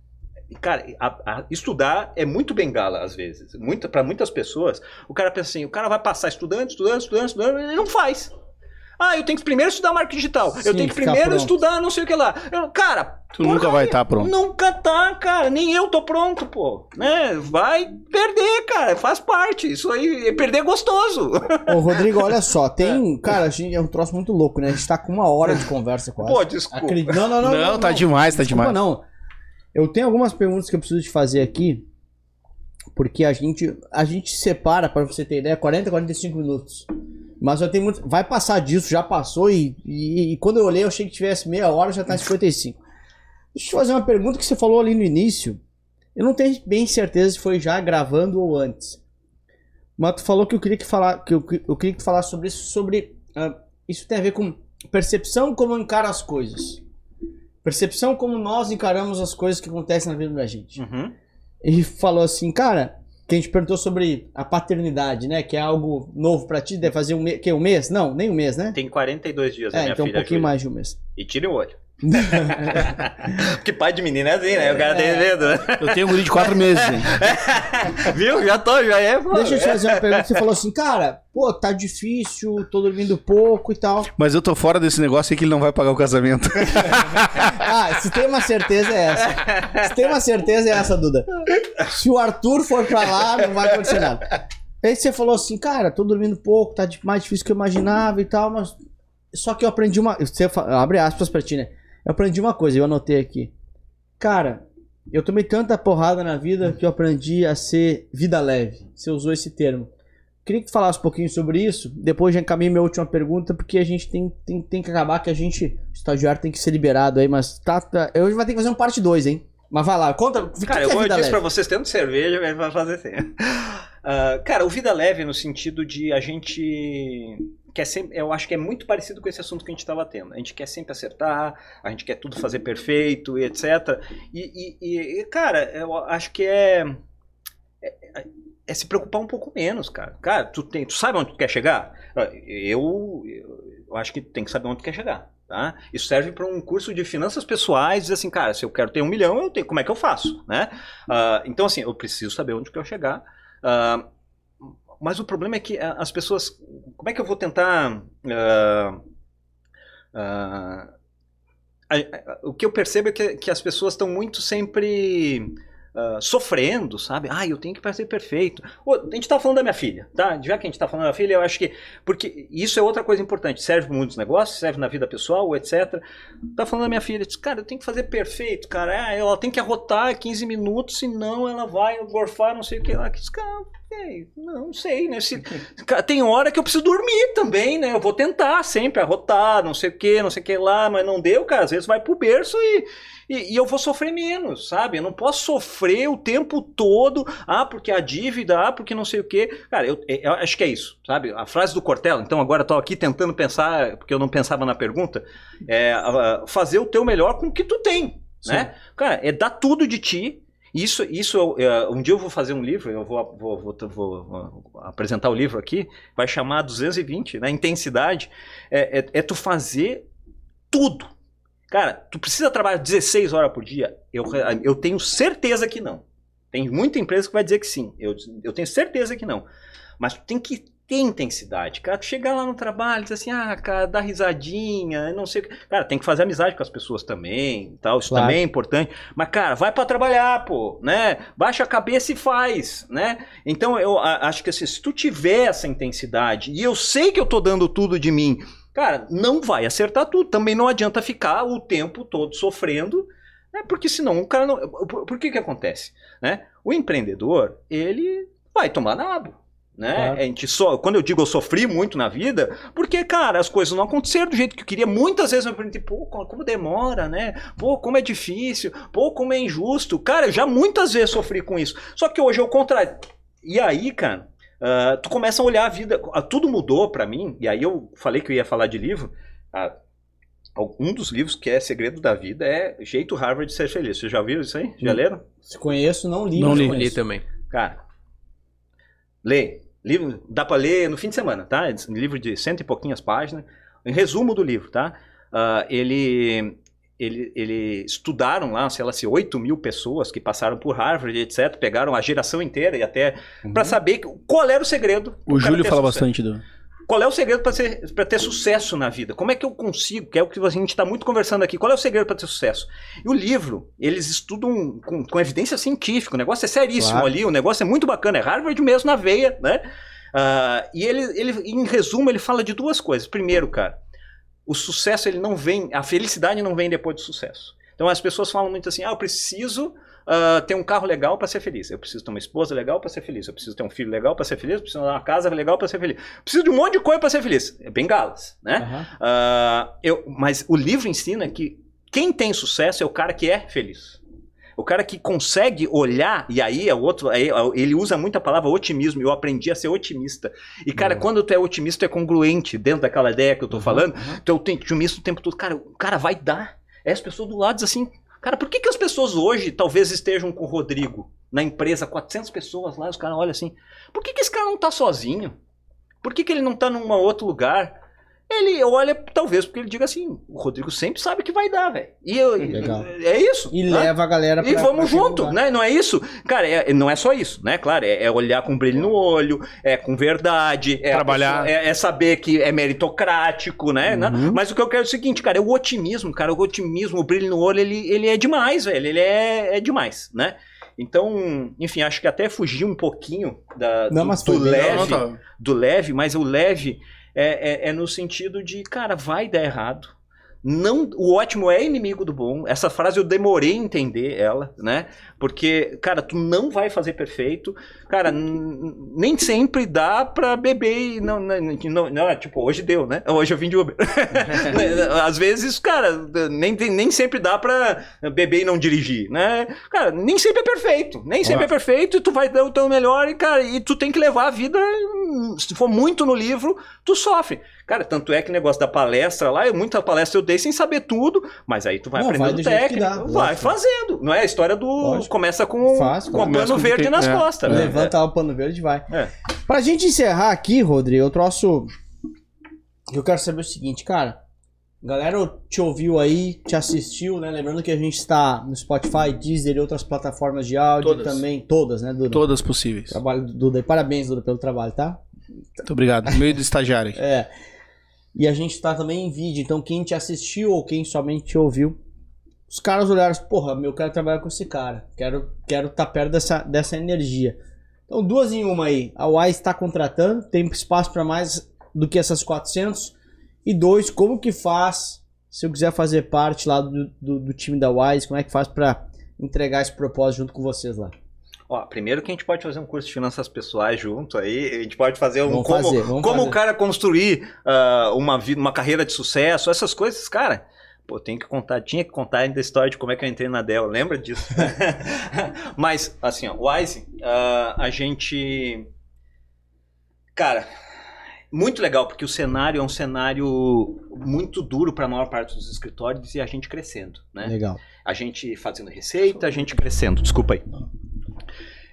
E, Cara, a- a- estudar é muito bengala, às vezes. Muita, para muitas pessoas, o cara pensa assim: o cara vai passar estudando, estudando, estudando, estudando, ele não faz. Ah, eu tenho que primeiro estudar marketing digital. Sim, eu tenho que primeiro pronto. estudar não sei o que lá. Eu- cara, Tu nunca vai estar pronto. Nunca tá, cara. Nem eu tô pronto, pô. Né? Vai perder, cara. Faz parte. Isso aí, perder é gostoso. Ô, Rodrigo, olha só, tem. Cara, a gente é um troço muito louco, né? A gente tá com uma hora de conversa quase. Pô, desculpa. Acredito- Não, não, não. Não, tá demais, tá Desculpa, demais. não. Eu tenho algumas perguntas que eu preciso te fazer aqui. Porque a gente, a gente separa, pra você ter ideia, 40, 45 minutos. Mas eu tenho muito. Vai passar disso, já passou. E, e, e quando eu olhei, eu achei que tivesse meia hora, já tá em 55. Deixa eu te fazer uma pergunta que você falou ali no início. Eu não tenho bem certeza se foi já gravando ou antes. Mas tu falou que eu queria que falar, que eu, eu queria que tu falasse sobre isso, sobre ah, isso tem a ver com percepção como encara as coisas. Percepção como nós encaramos as coisas que acontecem na vida da gente. Uhum. E falou assim, cara, que a gente perguntou sobre a paternidade, né? Que é algo novo pra ti, deve fazer um, me que, um mês? Não, nem um mês, né? Tem 42 dias a É, minha então um filha. pouquinho Júlia. mais de um mês. E tire o olho. Porque pai de menina é assim, né? O cara tem medo. né? Eu tenho um guri de quatro meses? Viu? Já tô, já é. pô. Deixa eu te fazer uma pergunta. Você falou assim, cara, pô, tá difícil, tô dormindo pouco e tal. Mas eu tô fora desse negócio aí que ele não vai pagar o casamento. Ah, se tem uma certeza é essa. Se tem uma certeza é essa, Duda. Se o Arthur for pra lá, não vai acontecer nada. Aí você falou assim, cara, tô dormindo pouco, tá mais difícil que eu imaginava e tal, mas. Só que eu aprendi uma. Você fa- abre aspas pra ti, né? Eu aprendi uma coisa, eu anotei aqui. Cara, eu tomei tanta porrada na vida que eu aprendi a ser vida leve. Você usou esse termo. Queria que tu falasse um pouquinho sobre isso. Depois já encaminhei minha última pergunta, porque a gente tem, tem, tem que acabar, que a gente, o estagiário tem que ser liberado aí, mas tá, tá hoje vai ter que fazer um parte 2, hein? Mas vai lá, conta. Cara, que eu é dizer leve? pra vocês, tendo cerveja, vai fazer assim. Ah, cara, o vida leve no sentido de a gente quer sempre, eu acho que é muito parecido com esse assunto que a gente estava tendo. A gente quer sempre acertar, a gente quer tudo fazer perfeito etc. E, e- e, cara, eu acho que é, é é se preocupar um pouco menos, cara. Cara, tu, tem, tu sabe onde tu quer chegar? Eu, eu acho que tem que saber onde tu quer chegar. Tá? Isso serve para um curso de finanças pessoais, dizer assim, cara, se eu quero ter um milhão, eu tenho, como é que eu faço? Né? Ah, então, assim, eu preciso saber onde eu chegar. Ah, mas o problema é que ah, as pessoas. Como é que eu vou tentar. a- a- o que eu percebo é que, que as pessoas estão muito sempre ah, sofrendo, sabe? Ah, eu tenho que fazer perfeito. A gente tá falando da minha filha, tá? Já que a gente tá falando da filha, eu acho que. Porque isso é outra coisa importante. Serve muitos negócios, serve na vida pessoal, etc. Tá falando da minha filha. Diz, cara, eu tenho que fazer perfeito, cara. Ah, ela tem que arrotar 15 minutos, senão ela vai gorfar, não sei o que lá. Que, cara, ei, não sei, né? Se, tem hora que eu preciso dormir também, né? Eu vou tentar sempre arrotar, não sei o que, não sei o que lá, mas não deu, cara. Às vezes vai pro berço e, e, e eu vou sofrer menos, sabe? Eu não posso sofrer o tempo todo, ah, porque a dívida, ah, porque não sei o que. Cara, eu, eu acho que é isso, sabe? A frase do Cortella, então agora eu tô aqui tentando pensar, porque eu não pensava na pergunta, é fazer o teu melhor com o que tu tem, né? Cara, é dar tudo de ti. Isso, isso é, um dia eu vou fazer um livro, eu vou, vou, vou, vou, vou apresentar o livro aqui, vai chamar 220, né? Intensidade. É, é, é tu fazer tudo. Cara, tu precisa trabalhar 16 horas por dia? Eu, eu tenho certeza que não. Tem muita empresa que vai dizer que sim. Eu, eu tenho certeza que não. Mas tu tem que ter intensidade, cara. Tu chegar lá no trabalho dizer assim, ah, cara, dá risadinha, não sei o que. Cara, tem que fazer amizade com as pessoas também tal. Isso Claro. também é importante. Mas, cara, vai pra trabalhar, pô, né? Baixa a cabeça e faz, né? Então, eu acho que assim, se tu tiver essa intensidade, e eu sei que eu tô dando tudo de mim, cara, não vai acertar tudo. Também não adianta ficar o tempo todo sofrendo, né? Porque senão o cara não. Por, por que que acontece? Né? O empreendedor, ele vai tomar nabo. Né? Claro. A gente só, quando eu digo eu sofri muito na vida, porque, cara, as coisas não aconteceram do jeito que eu queria. Muitas vezes eu perguntei, pô, como demora, né? Pô, como é difícil, pô, como é injusto. Cara, eu já muitas vezes sofri com isso. Só que hoje é o contrário. E aí, cara, ah, tu começa a olhar a vida. ah, tudo mudou pra mim, e aí eu falei que eu ia falar de livro. Ah, um dos livros que é Segredo da Vida é Jeito Harvard de Ser Feliz. Vocês já viram isso aí? Já leram? Se conheço, não li. Não li. Li também. Cara, lê. Livro, dá pra ler no fim de semana, tá? Livro de cento e pouquinhas páginas. Em resumo do livro, tá? Ah, ele, ele, ele estudaram lá, sei lá, se 8 mil pessoas que passaram por Harvard, etc. Pegaram a geração inteira e até pra saber que- qual era o segredo. Uhum. O Júlio fala sucesso. bastante do. Qual é o segredo para ter sucesso na vida? Como é que eu consigo? Que é o que a gente está muito conversando aqui. Qual é o segredo para ter sucesso? E o livro, eles estudam com, com evidência científica. O negócio é seríssimo Claro. ali. O negócio é muito bacana. É Harvard mesmo na veia, né? Ah, e ele, ele, em resumo, ele fala de duas coisas. Primeiro, cara, o sucesso ele não vem, a felicidade não vem depois do sucesso. Então as pessoas falam muito assim: ah, eu preciso ah, ter um carro legal para ser feliz. Eu preciso ter uma esposa legal para ser feliz. Eu preciso ter um filho legal para ser feliz. Eu preciso ter uma casa legal para ser feliz. Eu preciso de um monte de coisa para ser feliz. É bengalas, né? Aham. Ah, eu, mas o livro ensina que quem tem sucesso é o cara que é feliz. O cara que consegue olhar, e aí é outro, aí ele usa muito a palavra otimismo, eu aprendi a ser otimista. E, cara, quando tu é otimista, tu é congruente dentro daquela ideia que eu tô falando, tu é otimista o tempo todo. Cara, o cara vai dar. É as pessoas do lado dizem assim, cara, por que, que as pessoas hoje talvez estejam com o Rodrigo na empresa, 400 pessoas lá, os caras olham assim, por que, que esse cara não tá sozinho? Por que, que ele não tá num outro lugar? Ele olha, talvez, porque ele diga assim: o Rodrigo sempre sabe que vai dar, velho. E eu, Legal. é isso. E né? leva a galera E pra- vamos pra junto, lugar. né? Não é isso? Cara, é- não é só isso, né? Claro, é, é olhar com brilho no olho, é com verdade, é Trabalhar. pessoa- é, é saber que é meritocrático, né? né? Mas o que eu quero é o seguinte, cara, é o otimismo, cara, o otimismo, o brilho no olho, ele, ele é demais, velho. Ele é, é demais, né? Então, enfim, acho que até fugi um pouquinho da, Não, do, do leve, Não, não, tá. do leve, mas o leve é, é, é no sentido de, cara, vai dar errado. Não, o ótimo é inimigo do bom. Essa frase eu demorei a entender ela, né? Porque, cara, tu não vai fazer perfeito. Cara, nem sempre dá pra beber e não, não, não, não, tipo, hoje deu, né? Hoje eu vim de Uber. Às vezes, cara, nem, nem sempre dá pra beber e não dirigir, né? Cara, nem sempre é perfeito. Nem sempre é perfeito e tu vai dar o teu melhor e, cara, e tu tem que levar a vida, se for muito no livro, tu sofre. Cara, tanto é que o negócio da palestra lá, eu, muita palestra eu dei sem saber tudo, mas aí tu vai Não, vai aprendendo que técnica, vai fazendo. Não é a história do. Começa com, Faz, com o pano com verde quem- nas é. costas. né? Levanta o pano verde e vai. É. Pra gente encerrar aqui, Rodrigo, eu troço. Eu quero saber o seguinte, cara. Galera te ouviu aí, te assistiu, né? Lembrando que a gente está no Spotify, Deezer e outras plataformas de áudio Todas. também. Todas, né, Duda? Todas possíveis. Trabalho do Duda. E Parabéns, Duda, pelo trabalho, tá? Muito obrigado. Meio do estagiário. aqui. É. E a gente tá também em vídeo, então quem te assistiu ou quem somente te ouviu, os caras olharam, assim, porra, meu, eu quero trabalhar com esse cara. Quero quero tá perto dessa, dessa energia. Então, duas em uma aí. A Wise está contratando, tem espaço para mais do que essas 400. E dois, como que faz, se eu quiser fazer parte lá do, do, do time da Wise, como é que faz para entregar esse propósito junto com vocês lá? Ó, primeiro que a gente pode fazer um curso de finanças pessoais junto aí, a gente pode fazer um Vamos como, fazer, como fazer. o cara construir ah, uma vida, uma carreira de sucesso, essas coisas, cara. Pô, tem que contar, tinha que contar ainda a história de como é que eu entrei na Dell, lembra disso? Mas, assim, ó, Wise, ah, a gente. Cara, muito legal, porque o cenário é um cenário muito duro para a maior parte dos escritórios e a gente crescendo, né? Legal. A gente fazendo receita, a gente crescendo. Desculpa aí.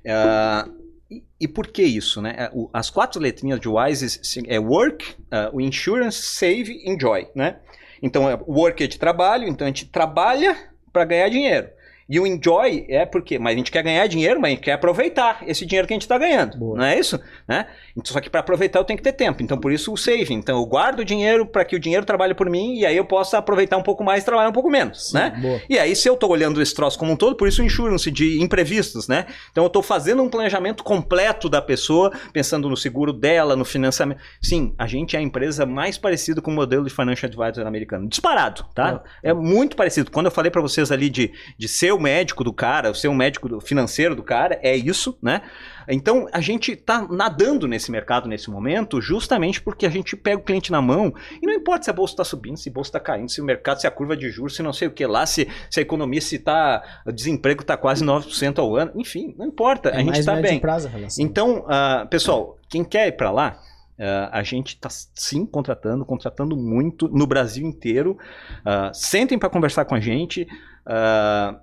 Ah, e, e por que isso, né? O- As quatro letrinhas de WISE se- é work, o insurance, save, enjoy, né? Então, é, work é de trabalho, então a gente trabalha para ganhar dinheiro. E o enjoy é porque, mas a gente quer ganhar dinheiro, mas a gente quer aproveitar esse dinheiro que a gente está ganhando, Boa. não é isso? Né? Então, só que para aproveitar eu tenho que ter tempo. Então, por isso o saving. Então, eu guardo o dinheiro para que o dinheiro trabalhe por mim e aí eu possa aproveitar um pouco mais e trabalhar um pouco menos, Sim, né? boa. E aí, se eu tô olhando esse troço como um todo, por isso o insurance de imprevistos, né? Então eu tô fazendo um planejamento completo da pessoa, pensando no seguro dela, no financiamento. Sim, a gente é a empresa mais parecida com o modelo de financial advisor americano. Disparado, tá? É muito parecido. Quando eu falei pra vocês ali de, de ser o médico do cara, ser o médico do- financeiro do cara, é isso, né? Então a gente tá nadando nesse mercado nesse momento, justamente porque a gente pega o cliente na mão e não importa se a bolsa está subindo, se a bolsa está caindo, se o mercado, se a curva de juros, se não sei o que lá, se, se a economia, se tá, o desemprego está quase 9% ao ano, enfim, não importa, a É gente mais está bem. prazo a. Então, ah, pessoal, quem quer ir para lá, ah, a gente está sim contratando, contratando muito no Brasil inteiro. Ah, sentem para conversar com a gente. Ah,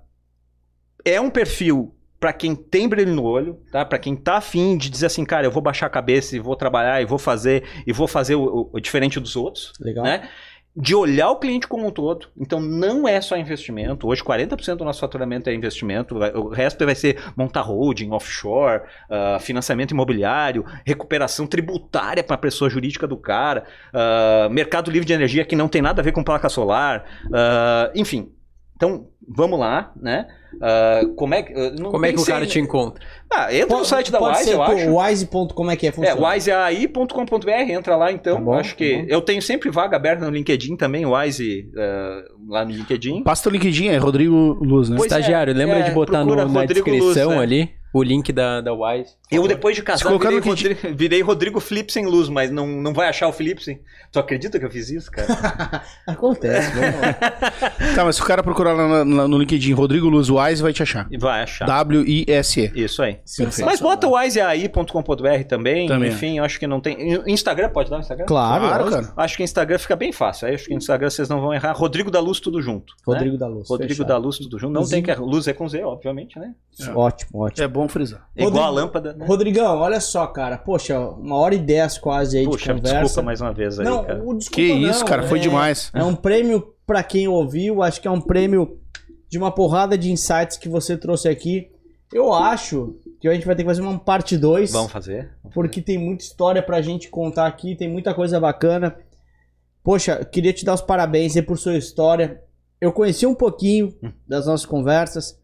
é um perfil para quem tem brilho no olho, tá? Para quem tá afim de dizer assim, cara, eu vou baixar a cabeça e vou trabalhar e vou fazer e vou fazer o, o- diferente dos outros Legal. né? De olhar o cliente como um todo. Então não é só investimento. Hoje 40% do nosso faturamento é investimento. O resto vai ser montar holding, offshore, ah, financiamento imobiliário, recuperação tributária para a pessoa jurídica do cara, ah, mercado livre de energia que não tem nada a ver com placa solar, ah, enfim. Então vamos lá, né? Ah, como é que ah, não Como é que o cara né? te encontra? Ah, entra no site da Pode Wise, ser, eu pô, acho. Wise. Como é que é? É, Funciona? wiseai.com.br, entra lá então. Tá bom, Acho que tá eu tenho sempre vaga aberta no LinkedIn também, Wise eh, lá no LinkedIn. Passa teu LinkedIn, é Rodrigo Luz, né? Pois é, Estagiário, lembra é, de botar no- na Rodrigo descrição Luz, né? ali o link da, da Wise. Eu, depois de casar, virei no Rodrigo, virei Rodrigo Flip sem luz, mas não, não vai achar o Flip sem. Tu acredita que eu fiz isso, cara? Acontece, vamos lá. Tá, mas se o cara procurar lá na- no LinkedIn Rodrigo Luz Wise, vai te achar. Vai achar. W-I-S-E. Isso aí. Mas bota o wiseai.com.br também. Também. Enfim, eu acho que não tem. Instagram, pode dar o Instagram? Claro, Claro, cara. Acho que Instagram fica bem fácil. Aí acho que no Instagram vocês não vão errar. Rodrigo da Luz, tudo junto. né? Rodrigo da Luz. Rodrigo fechado. da Luz, tudo junto. Não tem Inclusive- que. Luz é com Z, obviamente, né? Ótimo, ótimo. É bom frisar. É igual a Rodrigo- lâmpada, né? Rodrigão, olha só, cara. Poxa, uma hora e dez quase aí Puxa, de conversa. desculpa mais uma vez aí, não, cara. o desculpa Que isso, não, cara, foi é- demais. É um prêmio pra quem ouviu, acho que é um prêmio de uma porrada de insights que você trouxe aqui. Eu acho que a gente vai ter que fazer uma parte 2, Vamos fazer? porque tem muita história pra gente contar aqui, tem muita coisa bacana. Poxa, eu queria te dar os parabéns aí por sua história. Eu conheci um pouquinho das nossas conversas,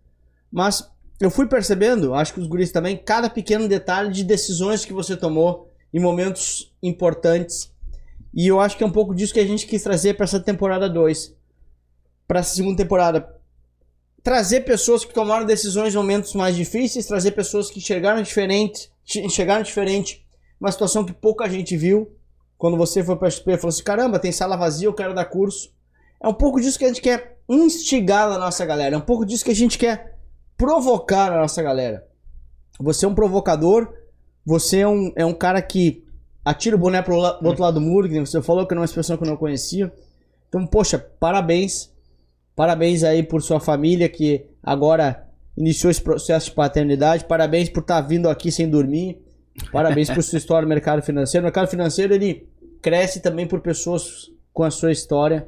mas eu fui percebendo, acho que os guris também, cada pequeno detalhe de decisões que você tomou em momentos importantes. E eu acho que é um pouco disso que a gente quis trazer para essa temporada 2. Para essa segunda temporada. Trazer pessoas que tomaram decisões em momentos mais difíceis, trazer pessoas que enxergaram diferente, enxergaram diferente uma situação que pouca gente viu. Quando você foi para a XP, falou assim: caramba, tem sala vazia, eu quero dar curso. É um pouco disso que a gente quer instigar na nossa galera. É um pouco disso que a gente quer provocar na nossa galera. Você é um provocador, você é um, é um cara que atira o boné pro, la- outro lado do muro, que você falou que era uma expressão que eu não conhecia. Então, poxa, parabéns. Parabéns aí por sua família que agora iniciou esse processo de paternidade. Parabéns por estar vindo aqui sem dormir. Parabéns por sua história no mercado financeiro. O mercado financeiro ele cresce também por pessoas com a sua história.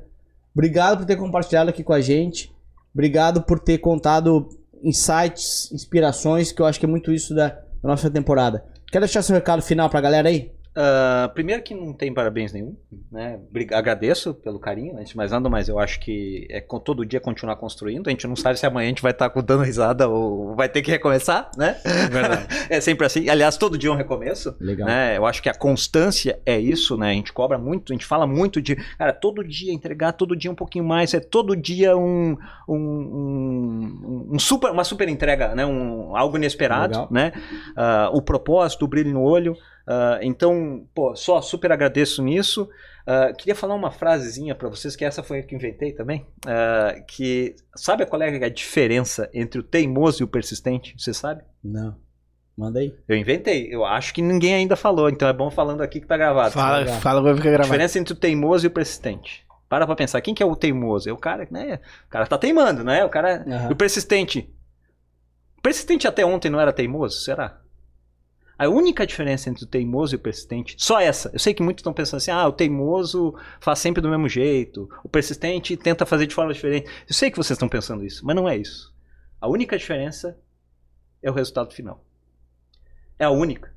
Obrigado por ter compartilhado aqui com a gente. Obrigado por ter contado insights, inspirações, que eu acho que é muito isso da, nossa temporada. Quer deixar seu recado final pra galera aí? Ah, primeiro que não tem parabéns nenhum, né? Agradeço pelo carinho, antes de mais nada, mas eu acho que é com- todo dia continuar construindo. A gente não sabe se amanhã a gente vai estar dando risada ou vai ter que recomeçar, né? Verdade. é sempre assim. Aliás, todo dia é um recomeço. Legal. né? Eu acho que a constância é isso, né? A gente cobra muito, a gente fala muito de, cara, todo dia entregar, todo dia um pouquinho mais, é todo dia um, um, um- um super, uma super entrega, né? Um, algo inesperado, Legal. né? Ah, o propósito, o brilho no olho. Ah, então, pô, só super agradeço nisso. Ah, queria falar uma frasezinha para vocês, que essa foi a que inventei também. ah, que sabe qual é a diferença entre o teimoso e o persistente? Você sabe? Não. Manda aí. Eu inventei. Eu acho que ninguém ainda falou, então é bom falando aqui que tá gravado. Fala, legal. fala, vai ficar A gravado. diferença entre o teimoso e o persistente. Para pra pensar, quem que é o teimoso? É o cara, né? O cara tá teimando, né? O cara. E o persistente. O persistente até ontem não era teimoso? Será? A única diferença entre o teimoso e o persistente, só essa. Eu sei que muitos estão pensando assim: ah, o teimoso faz sempre do mesmo jeito, o persistente tenta fazer de forma diferente. Eu sei que vocês estão pensando isso, mas não é isso. A única diferença é o resultado final. É a única.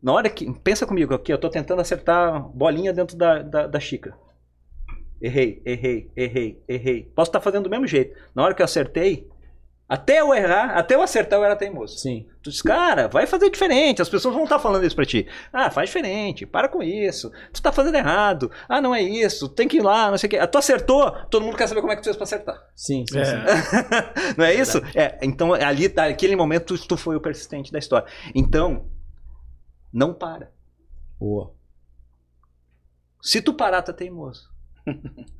Na hora que. Pensa comigo aqui, eu tô tentando acertar bolinha dentro da, da, da xícara. Errei, errei, errei, errei. Posso estar fazendo do mesmo jeito. Na hora que eu acertei, até eu errar, até eu acertar, eu era teimoso. Sim. Tu diz, cara, vai fazer diferente. As pessoas vão estar falando isso pra ti. Ah, faz diferente, para com isso. Tu tá fazendo errado. Ah, não é isso. Tem que ir lá, não sei o quê. Ah, tu acertou, todo mundo quer saber como é que tu fez pra acertar. Sim, sim, É. sim. não é isso? É, então ali, naquele momento, tu, foi o persistente da história. Então, não para. Boa. Se tu parar, tu é teimoso.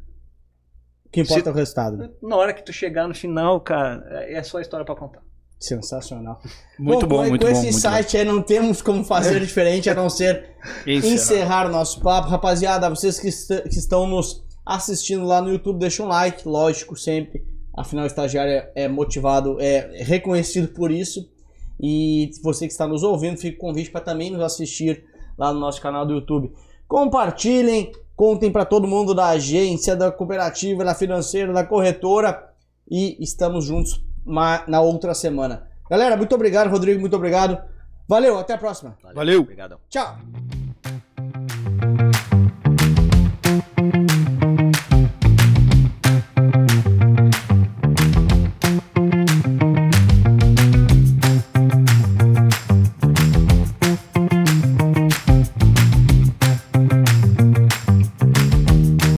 O que importa é o resultado. né? Na hora que tu chegar no final, cara, é só história pra contar. Sensacional. Muito bom, com- muito com bom. esse muito bom. insight aí não temos como fazer diferente a não ser Isso, encerrar o nosso papo. Rapaziada, vocês que, est- que estão nos assistindo lá no YouTube, deixa um like, lógico, sempre. Afinal, o estagiário é- é motivado, é reconhecido por isso. E você que está nos ouvindo, fica o convite para também nos assistir lá no nosso canal do YouTube. Compartilhem, Contem para todo mundo da agência, da cooperativa, da financeira, da corretora e estamos juntos na outra semana. Galera, muito obrigado, Rodrigo, muito obrigado. Valeu, até a próxima. Valeu. Valeu. Tchau.